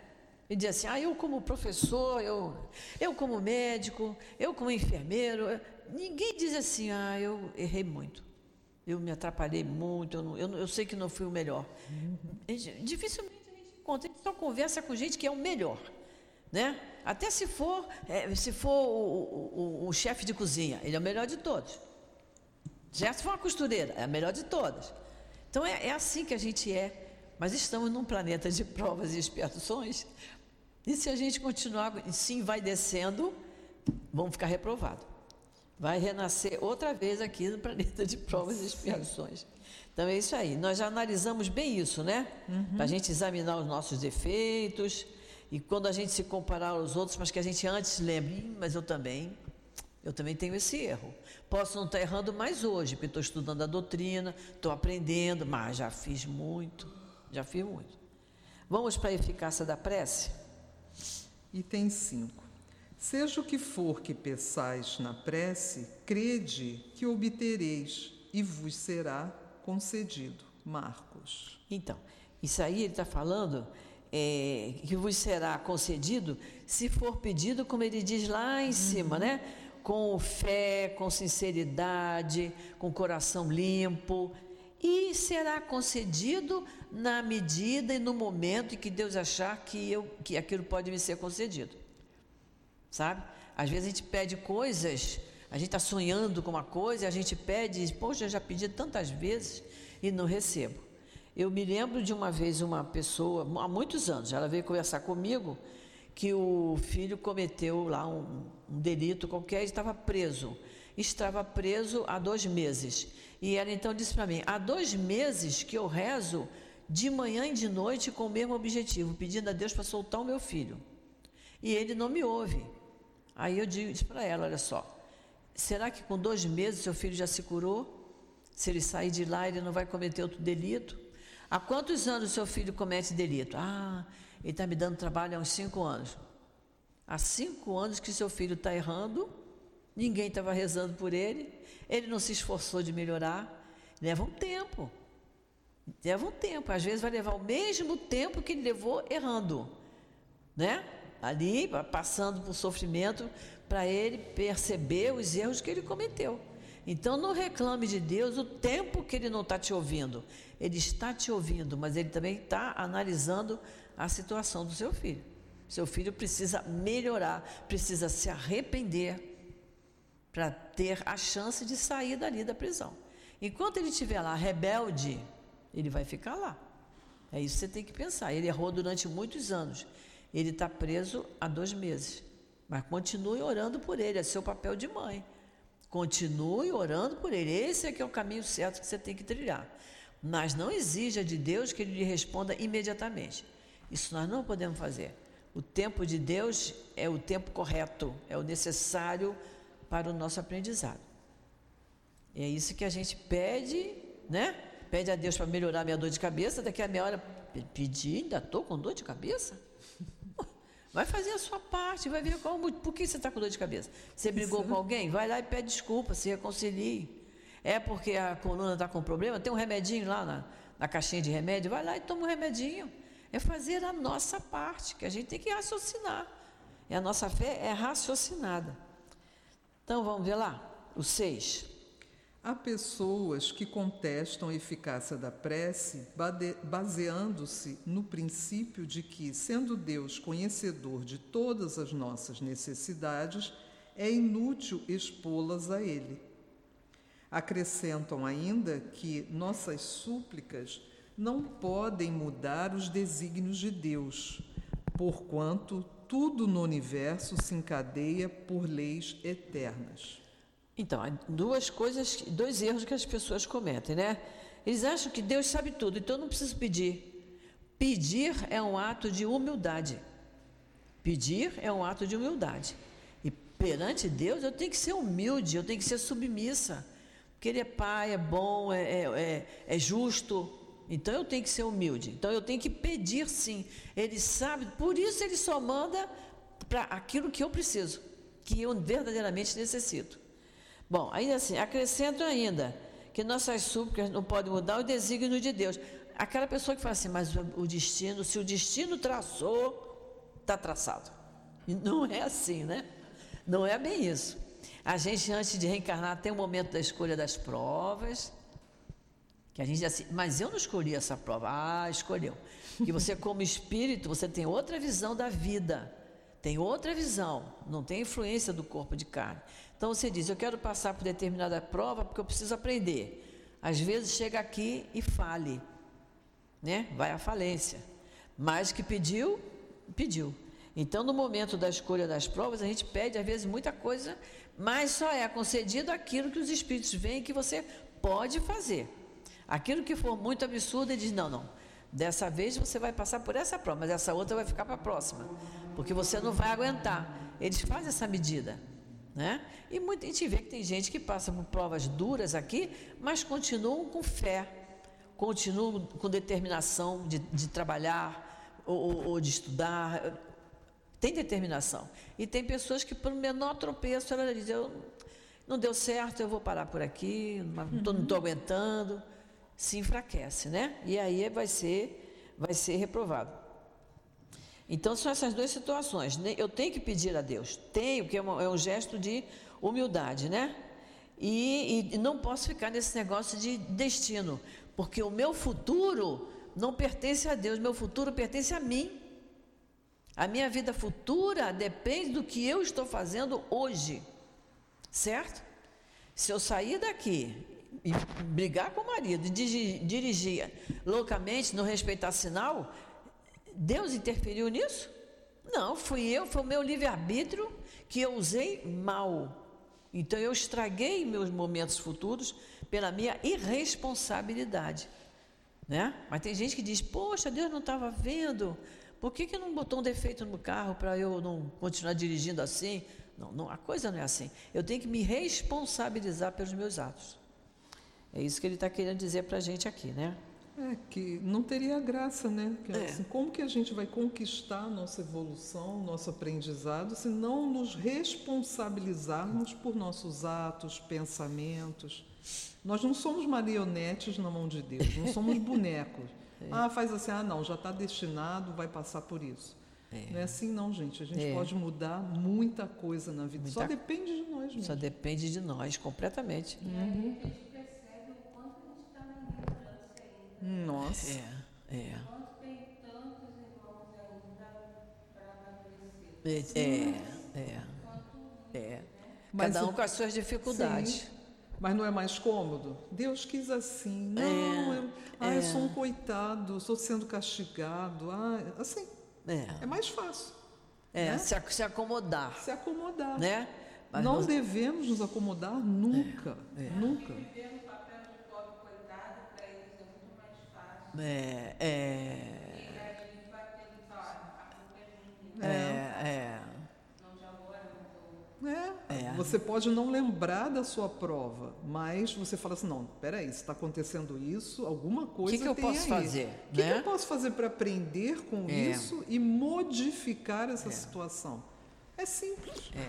Ele diz assim: ah, eu como professor, eu, eu como médico, eu como enfermeiro. Ninguém diz assim: ah, eu errei muito, eu me atrapalhei muito, eu, não, eu, eu sei que não fui o melhor. Dificilmente a gente encontra, a gente só conversa com gente que é o melhor. Né? Até se for, é, se for o, o, o, o chefe de cozinha, ele é o melhor de todos. Já se for uma costureira, é a melhor de todas. Então é, é assim que a gente é. Mas estamos num planeta de provas e expiações. E se a gente continuar sim vai descendo, vamos ficar reprovados. Vai renascer outra vez aqui no planeta de provas e expiações. Então é isso aí. Nós já analisamos bem isso, né? Uhum. Para a gente examinar os nossos defeitos. E quando a gente se comparar aos outros, mas que a gente antes lembre, mas eu também, eu também tenho esse erro. Posso não estar errando mais hoje, porque estou estudando a doutrina, estou aprendendo, mas já fiz muito, já fiz muito. Vamos para a eficácia da prece? Item 5. Seja o que for que peçais na prece, crede que obtereis e vos será concedido. Marcos. Então, isso aí ele está falando é, que vos será concedido se for pedido, como ele diz lá em uhum. cima, né? com fé, com sinceridade, com coração limpo, e será concedido na medida e no momento em que Deus achar que, eu, que aquilo pode me ser concedido. Sabe? Às vezes a gente pede coisas, a gente está sonhando com uma coisa, a gente pede, poxa, eu já pedi tantas vezes e não recebo. Eu me lembro de uma vez uma pessoa, há muitos anos, ela veio conversar comigo que o filho cometeu lá um, um delito qualquer e estava preso. estava preso há dois meses. E ela então disse para mim: há dois meses que eu rezo de manhã e de noite com o mesmo objetivo, pedindo a Deus para soltar o meu filho. E ele não me ouve. Aí eu disse para ela: olha só, será que com dois meses seu filho já se curou? Se ele sair de lá, ele não vai cometer outro delito? Há quantos anos seu filho comete delito? Ah, ele está me dando trabalho há uns cinco anos. Há cinco anos que seu filho está errando, ninguém estava rezando por ele, ele não se esforçou de melhorar. Leva um tempo. Leva um tempo. Às vezes vai levar o mesmo tempo que ele levou errando. Né? Ali, passando por sofrimento, para ele perceber os erros que ele cometeu. Então não reclame de Deus o tempo que ele não está te ouvindo. Ele está te ouvindo, mas ele também está analisando a situação do seu filho. Seu filho precisa melhorar, precisa se arrepender para ter a chance de sair dali da prisão. Enquanto ele estiver lá rebelde, ele vai ficar lá. É isso que você tem que pensar. Ele errou durante muitos anos. Ele está preso há dois meses. Mas continue orando por ele, é seu papel de mãe. Continue orando por ele. Esse é que é o caminho certo que você tem que trilhar. Mas não exija de Deus que ele lhe responda imediatamente. Isso nós não podemos fazer. O tempo de Deus é o tempo correto, é o necessário para o nosso aprendizado. É isso que a gente pede, né? Pede a Deus para melhorar minha dor de cabeça, daqui a meia hora pedir, ainda estou com dor de cabeça? Vai fazer a sua parte, vai ver qual, por que você está com dor de cabeça. Você brigou com alguém? Vai lá e pede desculpa, se reconcilie. É porque a coluna está com problema? Tem um remedinho lá na, na caixinha de remédio? Vai lá e toma um remedinho. É fazer a nossa parte, que a gente tem que raciocinar. E a nossa fé é raciocinada. Então vamos ver lá, o 6. Há pessoas que contestam a eficácia da prece baseando-se no princípio de que, sendo Deus conhecedor de todas as nossas necessidades, é inútil expô-las a Ele. Acrescentam ainda que nossas súplicas não podem mudar os desígnios de Deus, porquanto tudo no universo se encadeia por leis eternas. Então, duas coisas, dois erros que as pessoas cometem, né? Eles acham que Deus sabe tudo, então eu não preciso pedir. Pedir é um ato de humildade. Pedir é um ato de humildade. E perante Deus eu tenho que ser humilde, eu tenho que ser submissa. Porque Ele é Pai, é bom, é, é, é, é justo, então eu tenho que ser humilde. Então eu tenho que pedir sim. Ele sabe, por isso ele só manda para aquilo que eu preciso, que eu verdadeiramente necessito. Bom, ainda assim, acrescento ainda que nossas súplicas não podem mudar o desígnio de Deus. Aquela pessoa que fala assim, mas o destino, se o destino traçou, está traçado. E não é assim, né? Não é bem isso. A gente, antes de reencarnar, tem um momento da escolha das provas, que a gente diz assim, mas eu não escolhi essa prova. Ah, escolheu. Que você, como espírito, você tem outra visão da vida. Tem outra visão. Não tem influência do corpo de carne. Então você diz, eu quero passar por determinada prova porque eu preciso aprender. Às vezes chega aqui e fale. Né? Vai à falência. Mas que pediu, pediu. Então, no momento da escolha das provas, a gente pede, às vezes, muita coisa, mas só é concedido aquilo que os espíritos veem que você pode fazer. Aquilo que for muito absurdo, ele diz: não, não. Dessa vez você vai passar por essa prova, mas essa outra vai ficar para a próxima, porque você não vai aguentar. Eles fazem essa medida. Né? E muita gente vê que tem gente que passa por provas duras aqui, mas continuam com fé, continuam com determinação de, de trabalhar ou, ou, de estudar. Tem determinação. E tem pessoas que, por menor tropeço, ela diz: eu, não deu certo, eu vou parar por aqui, não estou uhum. aguentando se enfraquece, né? E aí vai ser, vai ser reprovado. Então são essas duas situações. Eu tenho que pedir a Deus, tenho, que é um, é um gesto de humildade, né? E, e não posso ficar nesse negócio de destino, porque o meu futuro não pertence a Deus, meu futuro pertence a mim. A minha vida futura depende do que eu estou fazendo hoje, certo? Se eu sair daqui e brigar com o marido, dirigir loucamente, não respeitar sinal, Deus interferiu nisso? Não, fui eu, foi o meu livre-arbítrio que eu usei mal. Então eu estraguei meus momentos futuros pela minha irresponsabilidade. Né? Mas tem gente que diz: Poxa, Deus não estava vendo. Por que, que não botou um defeito no carro para eu não continuar dirigindo assim? Não, não, a coisa não é assim. Eu tenho que me responsabilizar pelos meus atos. É isso que ele está querendo dizer para a gente aqui, né? É que não teria graça, né? Que, É. assim, como que a gente vai conquistar a nossa evolução, nosso aprendizado, se não nos responsabilizarmos por nossos atos, pensamentos? Nós não somos marionetes na mão de Deus, não somos bonecos. Ah, faz assim, ah, não, já está destinado, vai passar por isso. Não é assim, não, gente. A gente É. pode mudar muita coisa na vida. Só Muita- depende de nós mesmos. Só depende de nós completamente. Nossa. É, é. É, é, é. é. Mas Cada um com as suas dificuldades. Sim. Mas não é mais cômodo? Deus quis assim. Não, eu, ah, eu sou um coitado, estou sendo castigado. Ah, assim, É, é mais fácil é, né? se, ac- se acomodar, se acomodar. né? Mas não nós- devemos nos acomodar nunca, nunca. É, é, é, é. É, É. Você pode não lembrar da sua prova, mas você fala assim, não, peraí, se está acontecendo isso, alguma coisa que eu tem posso aí. fazer, O que, que né? eu posso fazer para aprender com É. isso e modificar essa situação? É simples, é.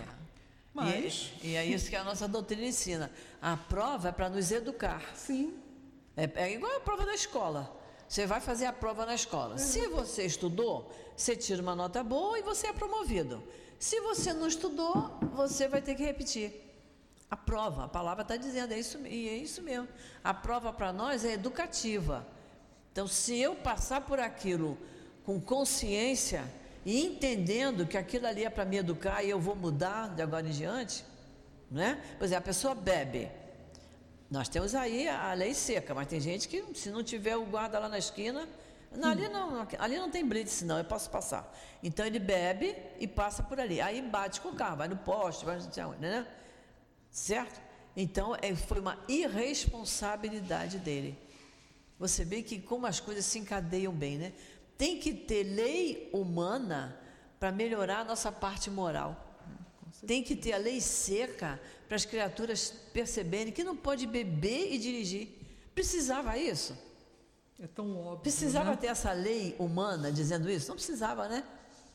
mas E, e é isso que a nossa doutrina ensina. A prova é para nos educar. sim, É, é igual a prova da escola. Você vai fazer a prova na escola. Se você estudou, você tira uma nota boa e você é promovido. Se você não estudou, você vai ter que repetir. A prova, a palavra está dizendo, é isso, e é isso mesmo. A prova para nós é educativa. Então, se eu passar por aquilo com consciência e entendendo que aquilo ali é para me educar e eu vou mudar de agora em diante, né? Por exemplo, a pessoa bebe. Nós temos aí a lei seca, mas tem gente que, se não tiver o guarda lá na esquina, não, ali, não, ali não tem blitz, não, eu posso passar. Então ele bebe e passa por ali. Aí bate com o carro, vai no poste, vai não sei aonde, né? Certo? Então é, foi uma irresponsabilidade dele. Você vê que como as coisas se encadeiam bem, né? Tem que ter lei humana para melhorar a nossa parte moral. Tem que ter a lei seca para as criaturas perceberem que não pode beber e dirigir. Precisava isso? é tão óbvio. Precisava né? ter essa lei humana dizendo isso? Não precisava, né?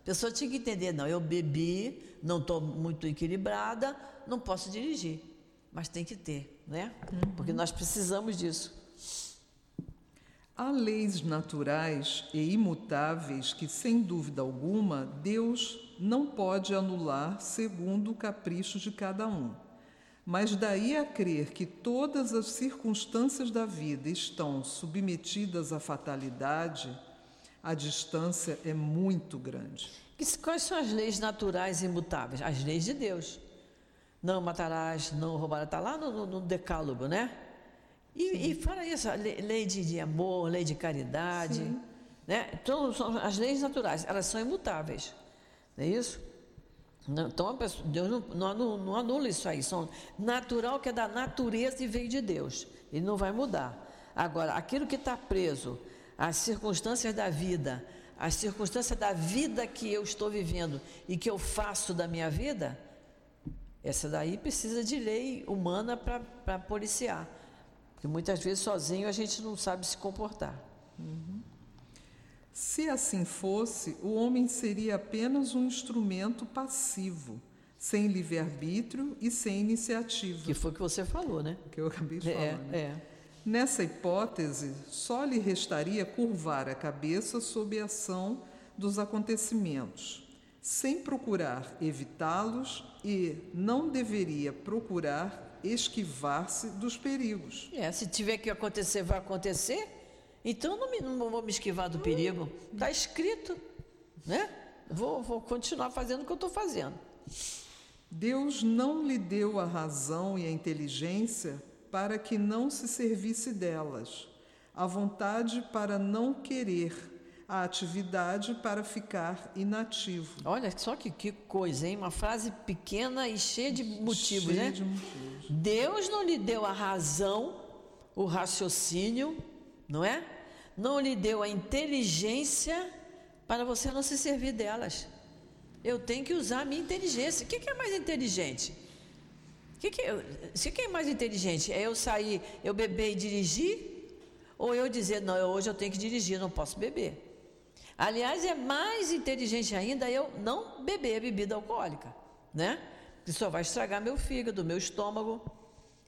A pessoa tinha que entender, não, eu bebi, não estou muito equilibrada, não posso dirigir. Mas tem que ter, né? Porque nós precisamos disso. Há leis naturais e imutáveis que, sem dúvida alguma, Deus não pode anular segundo o capricho de cada um. Mas daí a crer que todas as circunstâncias da vida estão submetidas à fatalidade, a distância é muito grande. Quais são as leis naturais imutáveis? As leis de Deus. Não matarás, não roubarás. Está lá no, no- no decálogo, né? E, e fora isso, lei, de, de amor, lei de caridade. Né? Então, são as leis naturais, elas são imutáveis. Não é isso? Então, pessoa- Deus não, não não anula isso aí. São natural que é da natureza e veio de Deus. Ele não vai mudar. Agora, aquilo que está preso às circunstâncias da vida, às circunstâncias da vida que eu estou vivendo e que eu faço da minha vida, essa daí precisa de lei humana para policiar. Porque muitas vezes sozinho a gente não sabe se comportar. Se assim fosse, o homem seria apenas um instrumento passivo, sem livre-arbítrio e sem iniciativa, Que foi o que você falou, né? que eu acabei de falar. É, né? é. Nessa hipótese, só lhe restaria curvar a cabeça sob a ação dos acontecimentos, sem procurar evitá-los e não deveria procurar esquivar-se dos perigos. É, se tiver que acontecer, vai acontecer. Então não, me, não vou me esquivar do perigo. Está escrito, né? Vou, vou continuar fazendo o que eu estou fazendo. Deus não lhe deu a razão e a inteligência para que não se servisse delas, a vontade para não querer, a atividade para ficar inativo. Olha só que, que coisa, hein? Uma frase pequena e cheia de motivos, Cheio né? de motivos. Deus não lhe deu a razão, o raciocínio, não é? Não lhe deu a inteligência para você não se servir delas. Eu tenho que usar a minha inteligência. O que, que é mais inteligente? O que, que, o que é mais inteligente? É eu sair, eu beber e dirigir? Ou eu dizer, não, hoje eu tenho que dirigir, não posso beber? Aliás, é mais inteligente ainda eu não beber bebida alcoólica, né? Que só vai estragar meu fígado, meu estômago,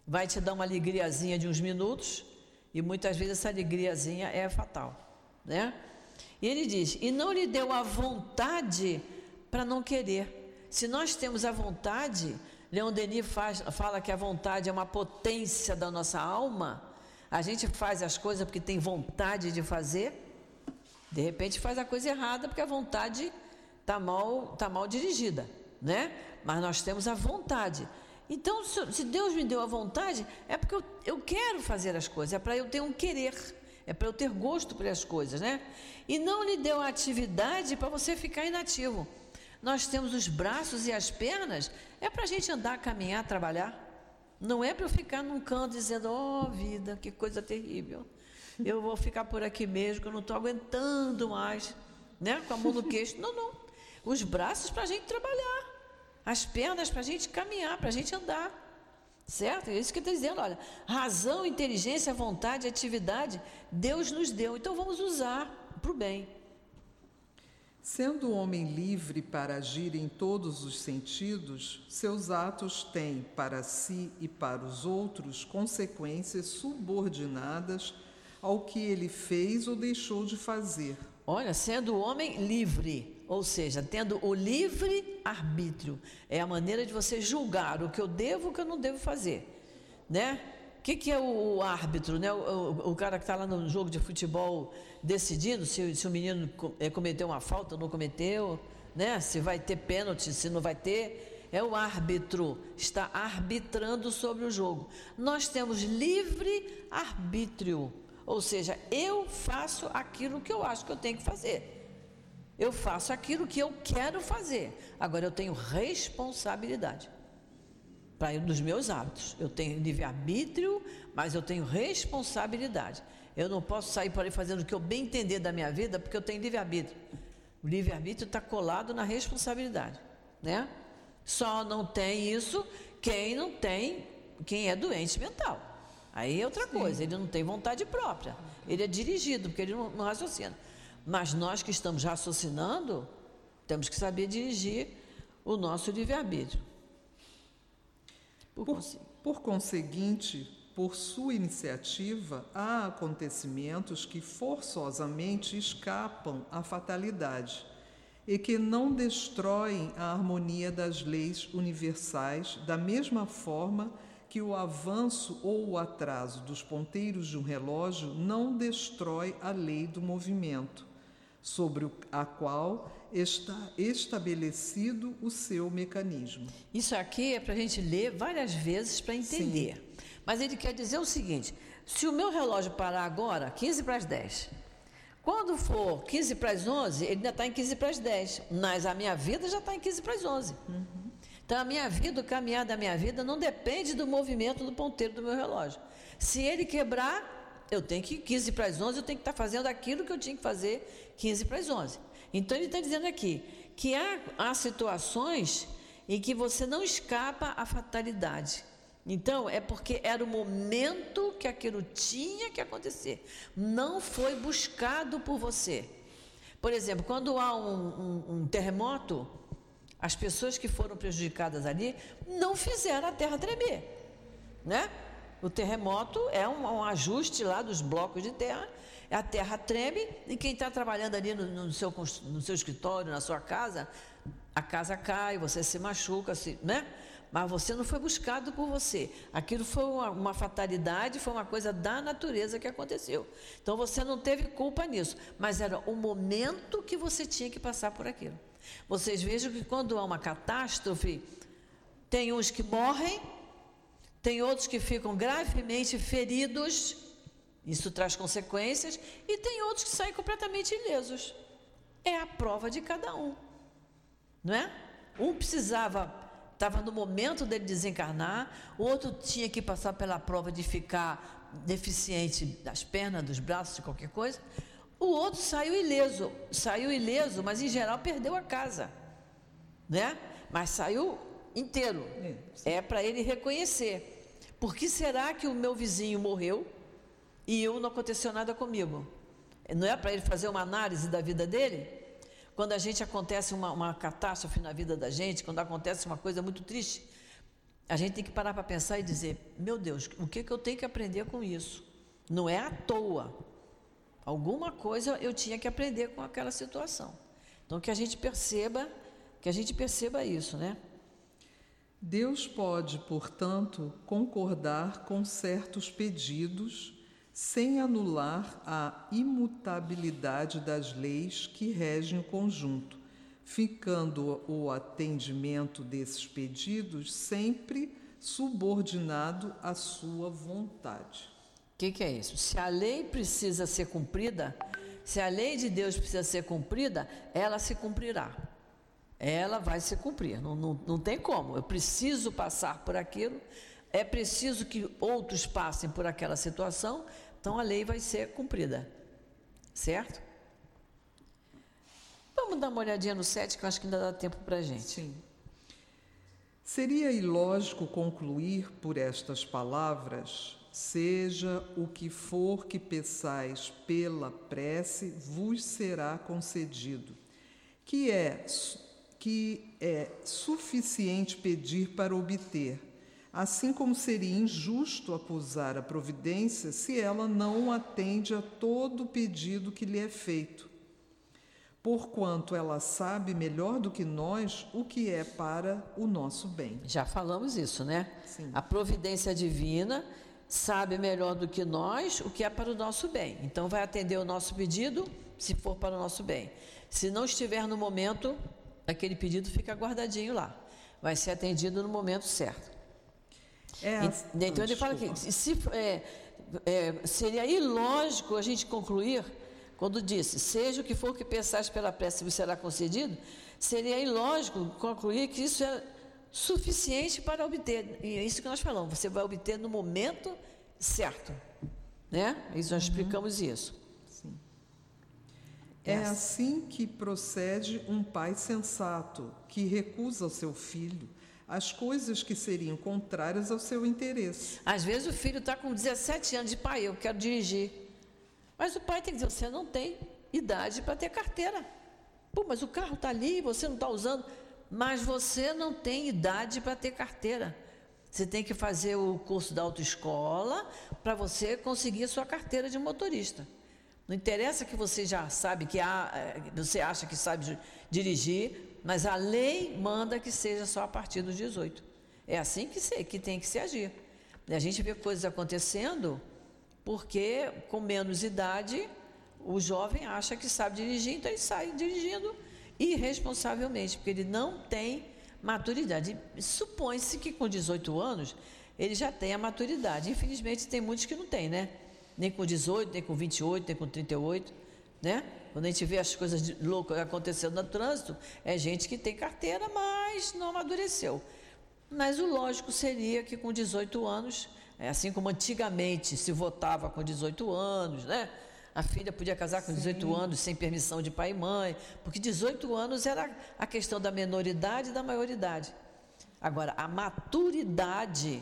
vai te dar uma alegriazinha de uns minutos e muitas vezes essa alegriazinha é fatal, né? E ele diz: "E não lhe deu a vontade para não querer". Se nós temos a vontade, Leon Denis faz, fala que a vontade é uma potência da nossa alma. A gente faz as coisas porque tem vontade de fazer, de repente faz a coisa errada porque a vontade está mal, tá mal dirigida, né? Mas nós temos a vontade. Então, se Deus me deu a vontade, é porque eu, eu quero fazer as coisas, é para eu ter um querer, é para eu ter gosto pelas coisas, né? E não lhe deu a atividade para você ficar inativo. Nós temos os braços e as pernas, é para a gente andar, caminhar, trabalhar. Não é para eu ficar num canto dizendo, oh vida, que coisa terrível eu vou ficar por aqui mesmo, que eu não estou aguentando mais, né? Com a mão no queixo. Não, não. Os braços para a gente trabalhar, as pernas para a gente caminhar, para a gente andar. Certo? É isso que está dizendo. Olha, razão, inteligência, vontade, atividade, Deus nos deu. Então vamos usar para o bem. Sendo o homem livre para agir em todos os sentidos, seus atos têm para si e para os outros consequências subordinadas ao que ele fez ou deixou de fazer. Olha, sendo homem livre, ou seja, tendo o livre arbítrio, é a maneira de você julgar o que eu devo e o que eu não devo fazer, né? O que, que é o, árbitro, né? O, o, o cara que está lá no jogo de futebol decidindo se, se o menino eh, cometeu uma falta ou não cometeu, né? Se vai ter pênalti, se não vai ter. É o árbitro, está arbitrando sobre o jogo. Nós temos livre arbítrio. Ou seja, eu faço aquilo que eu acho que eu tenho que fazer. Eu faço aquilo que eu quero fazer. Agora eu tenho responsabilidade para dos meus hábitos. Eu tenho livre-arbítrio, mas eu tenho responsabilidade. Eu não posso sair por aí fazendo o que eu bem entender da minha vida, porque eu tenho livre-arbítrio. O livre-arbítrio está colado na responsabilidade, né? Só não tem isso quem não tem, quem é doente mental. Aí é outra Sim. coisa, ele não tem vontade própria. Ele é dirigido, porque ele não, não raciocina. Mas nós que estamos raciocinando, temos que saber dirigir o nosso livre-arbítrio. Por, por, por conseguinte, por sua iniciativa, há acontecimentos que forçosamente escapam à fatalidade e que não destroem a harmonia das leis universais da mesma forma que o avanço ou o atraso dos ponteiros de um relógio não destrói a lei do movimento, sobre a qual está estabelecido o seu mecanismo. Isso aqui é para a gente ler várias vezes para entender. Sim. Mas ele quer dizer o seguinte: se o meu relógio parar agora, 15 para as 10, quando for 15 para as 11, ele ainda está em 15 para as 10, mas a minha vida já está em 15 para as 11. Uhum. Então, a minha vida, o caminhar da minha vida, não depende do movimento do ponteiro do meu relógio. Se ele quebrar, eu tenho que, 15 para as 11, eu tenho que estar fazendo aquilo que eu tinha que fazer 15 para as 11. Então, ele está dizendo aqui que há, há situações em que você não escapa à fatalidade. Então, é porque era o momento que aquilo tinha que acontecer. Não foi buscado por você. Por exemplo, quando há um, um, um terremoto, as pessoas que foram prejudicadas ali não fizeram a terra tremer, né? O terremoto é um, um ajuste lá dos blocos de terra, a terra treme e quem está trabalhando ali no, no, seu, no seu escritório, na sua casa, a casa cai, você se machuca, se, né? Mas você não foi buscado por você. Aquilo foi uma, uma, fatalidade, foi uma coisa da natureza que aconteceu. Então você não teve culpa nisso, mas era o momento que você tinha que passar por aquilo. Vocês vejam que quando há uma catástrofe, tem uns que morrem, tem outros que ficam gravemente feridos, Isso traz consequências e tem outros que saem completamente ilesos. É a prova de cada um. Não é? Um precisava, estava no momento dele desencarnar, o outro tinha que passar pela prova de ficar deficiente das pernas, dos braços, de qualquer coisa. O outro saiu ileso, saiu ileso, mas em geral perdeu a casa, né? Mas saiu inteiro. É, é para ele reconhecer. Por que será que o meu vizinho morreu e eu não aconteceu nada comigo? Não é para ele fazer uma análise da vida dele? Quando a gente acontece uma, uma catástrofe na vida da gente, quando acontece uma coisa muito triste, a gente tem que parar para pensar e dizer: meu Deus, o que, que eu tenho que aprender com isso? Não é à toa. Alguma coisa eu tinha que aprender com aquela situação. Então que a gente perceba, que a gente perceba isso, né? Deus pode, portanto, concordar com certos pedidos sem anular a imutabilidade das leis que regem o conjunto, ficando o atendimento desses pedidos sempre subordinado à sua vontade. O que, que, é isso? Se a lei precisa ser cumprida, se a lei de Deus precisa ser cumprida, ela se cumprirá. Ela vai se cumprir, não, não, não tem como. Eu preciso passar por aquilo, é preciso que outros passem por aquela situação, então a lei vai ser cumprida. Certo? Vamos dar uma olhadinha no 7, que eu acho que ainda dá tempo para a gente. Sim. Seria ilógico concluir por estas palavras: seja o que for que peçais pela prece, vos será concedido, que é que é suficiente pedir para obter, assim como seria injusto acusar a providência se ela não atende a todo o pedido que lhe é feito. Porquanto ela sabe melhor do que nós o que é para o nosso bem. Já falamos isso, né? Sim. A providência divina sabe melhor do que nós o que é para o nosso bem. Então vai atender o nosso pedido se for para o nosso bem. Se não estiver no momento, aquele pedido fica guardadinho lá. Vai ser atendido no momento certo. É, e, então ele fala que se, é, é, seria ilógico a gente concluir, quando disse, seja o que for que pensaste pela prece vos será concedido, seria ilógico concluir que isso é suficiente para obter. E é isso que nós falamos, você vai obter no momento certo. Né? Isso nós uhum. explicamos isso. É assim que procede um pai sensato, que recusa ao seu filho as coisas que seriam contrárias ao seu interesse. Às vezes o filho está com 17 anos de pai, eu quero dirigir. Mas o pai tem que dizer: você não tem idade para ter carteira. Pô, mas o carro está ali, você não está usando. Mas você não tem idade para ter carteira. Você tem que fazer o curso da autoescola para você conseguir a sua carteira de motorista. Não interessa que você já sabe que há, eh, você acha que sabe dirigir, mas a lei manda que seja só a partir dos 18. É assim que, se, que tem que se agir. E a gente vê coisas acontecendo porque com menos idade o jovem acha que sabe dirigir, então ele sai dirigindo irresponsavelmente, porque ele não tem maturidade. Supõe-se que com 18 anos ele já tenha maturidade. Infelizmente tem muitos que não têm, né? nem com 18, nem com 28, nem com 38, né? Quando a gente vê as coisas loucas acontecendo no trânsito, é gente que tem carteira, mas não amadureceu. Mas o lógico seria que com 18 anos, é assim como antigamente se votava com 18 anos, né? A filha podia casar com 18 Sim. anos sem permissão de pai e mãe, porque 18 anos era a questão da menoridade e da maioridade. Agora, a maturidade,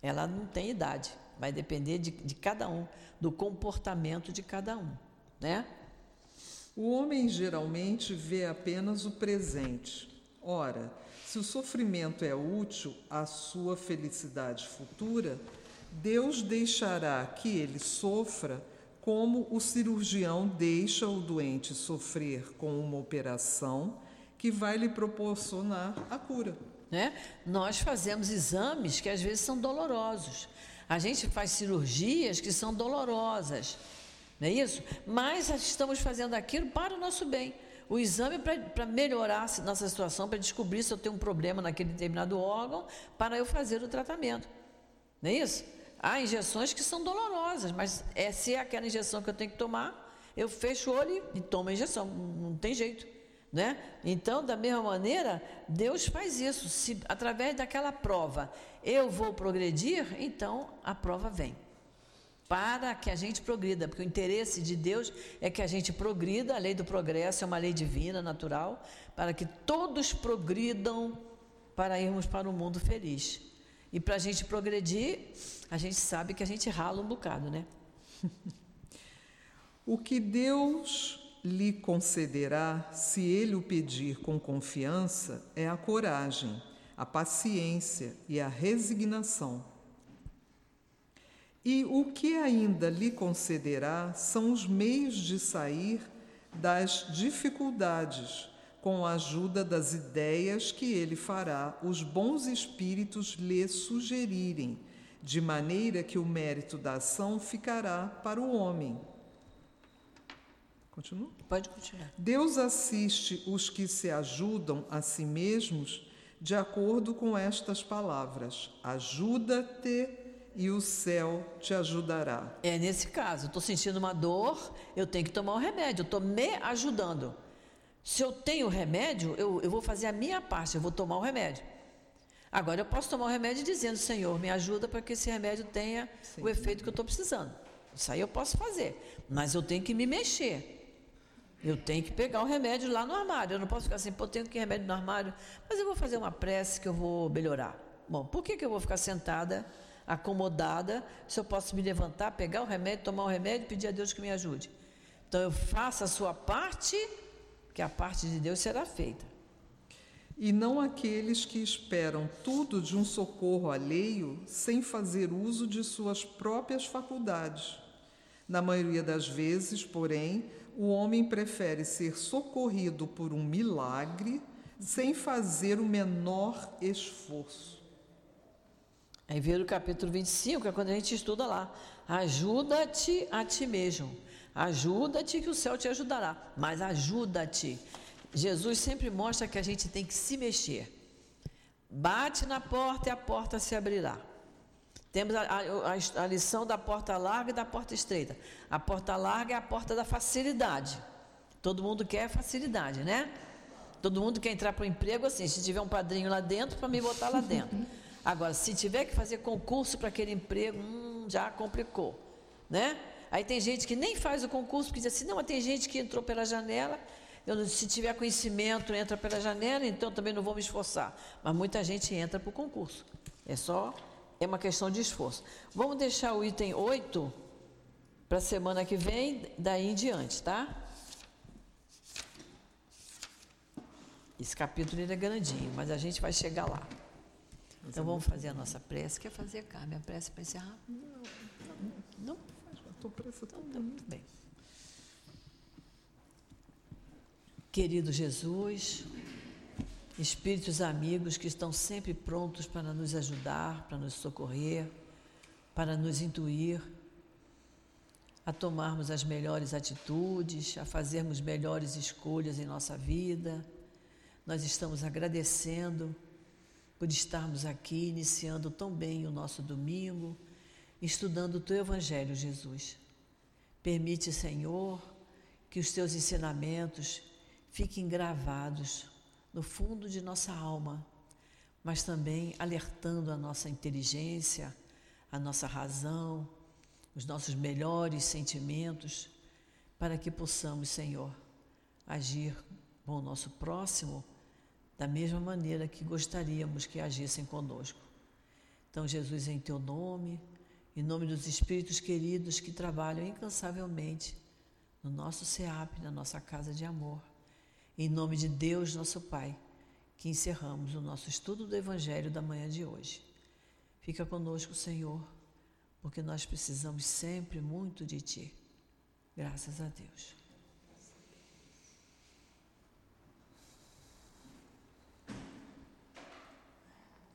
ela não tem idade. Vai depender de, de cada um, do comportamento de cada um, né? O homem geralmente vê apenas o presente. Ora, se o sofrimento é útil à sua felicidade futura, Deus deixará que ele sofra como o cirurgião deixa o doente sofrer com uma operação que vai lhe proporcionar a cura. Né? Nós fazemos exames que às vezes são dolorosos. A gente faz cirurgias que são dolorosas, não é isso? Mas estamos fazendo aquilo para o nosso bem. O exame para melhorar a nossa situação, para descobrir se eu tenho um problema naquele determinado órgão, para eu fazer o tratamento. Não é isso? Há injeções que são dolorosas, mas é, se é aquela injeção que eu tenho que tomar, eu fecho o olho e tomo a injeção, não tem jeito. Né? Então, da mesma maneira, Deus faz isso. Se através daquela prova eu vou progredir, então a prova vem. Para que a gente progrida, porque o interesse de Deus é que a gente progrida, a lei do progresso é uma lei divina, natural, para que todos progridam para irmos para o um mundo feliz. E para a gente progredir, a gente sabe que a gente rala um bocado, né? o que Deus lhe concederá, se ele o pedir com confiança, é a coragem, a paciência e a resignação. E o que ainda lhe concederá são os meios de sair das dificuldades com a ajuda das ideias que ele fará os bons espíritos lhe sugerirem, de maneira que o mérito da ação ficará para o homem. Continua? Pode continuar. Deus assiste os que se ajudam a si mesmos de acordo com estas palavras: ajuda-te e o céu te ajudará. É nesse caso, estou sentindo uma dor, eu tenho que tomar um remédio, estou me ajudando. Se eu tenho remédio, eu, eu vou fazer a minha parte, eu vou tomar o remédio. Agora eu posso tomar o remédio dizendo, Senhor, me ajuda para que esse remédio tenha Sim. o efeito que eu estou precisando. Isso aí eu posso fazer, mas eu tenho que me mexer. Eu tenho que pegar o remédio lá no armário. Eu não posso ficar assim, pô, tenho que remédio no armário, mas eu vou fazer uma prece que eu vou melhorar. Bom, por que, que eu vou ficar sentada, acomodada, se eu posso me levantar, pegar o remédio, tomar o remédio e pedir a Deus que me ajude? Então eu faço a sua parte que a parte de Deus será feita. E não aqueles que esperam tudo de um socorro alheio sem fazer uso de suas próprias faculdades. Na maioria das vezes, porém, o homem prefere ser socorrido por um milagre sem fazer o menor esforço. Aí vem o capítulo 25, é quando a gente estuda lá. Ajuda-te a ti mesmo. Ajuda-te que o céu te ajudará, mas ajuda-te. Jesus sempre mostra que a gente tem que se mexer. Bate na porta e a porta se abrirá. Temos a, a, a, lição da porta larga e da porta estreita. A porta larga é a porta da facilidade. Todo mundo quer facilidade, né? Todo mundo quer entrar para o emprego assim, se tiver um padrinho lá dentro, para me botar lá dentro. Agora, se tiver que fazer concurso para aquele emprego, hum, já complicou, né? Aí tem gente que nem faz o concurso, porque diz assim, não, mas tem gente que entrou pela janela, eu, se tiver conhecimento, entra pela janela, então também não vou me esforçar. Mas muita gente entra para o concurso. É só, é uma questão de esforço. Vamos deixar o item 8 para a semana que vem, daí em diante, tá? Esse capítulo é grandinho, mas a gente vai chegar lá. Então vamos fazer a nossa prece. Quer fazer, Carmen, a prece para encerrar? Não? Estou pressa então, tá muito bem. Querido Jesus, espíritos amigos que estão sempre prontos para nos ajudar, para nos socorrer, para nos intuir, a tomarmos as melhores atitudes, a fazermos melhores escolhas em nossa vida. Nós estamos agradecendo por estarmos aqui iniciando tão bem o nosso domingo estudando o teu Evangelho, Jesus. Permite, Senhor, que os teus ensinamentos fiquem gravados no fundo de nossa alma, mas também alertando a nossa inteligência, a nossa razão, os nossos melhores sentimentos, para que possamos, Senhor, agir com o nosso próximo da mesma maneira que gostaríamos que agissem conosco. Então, Jesus, em teu nome, em nome dos espíritos queridos que trabalham incansavelmente no nosso SEAP, na nossa casa de amor. Em nome de Deus, nosso Pai, que encerramos o nosso estudo do Evangelho da manhã de hoje. Fica conosco, Senhor, porque nós precisamos sempre muito de Ti. Graças a Deus.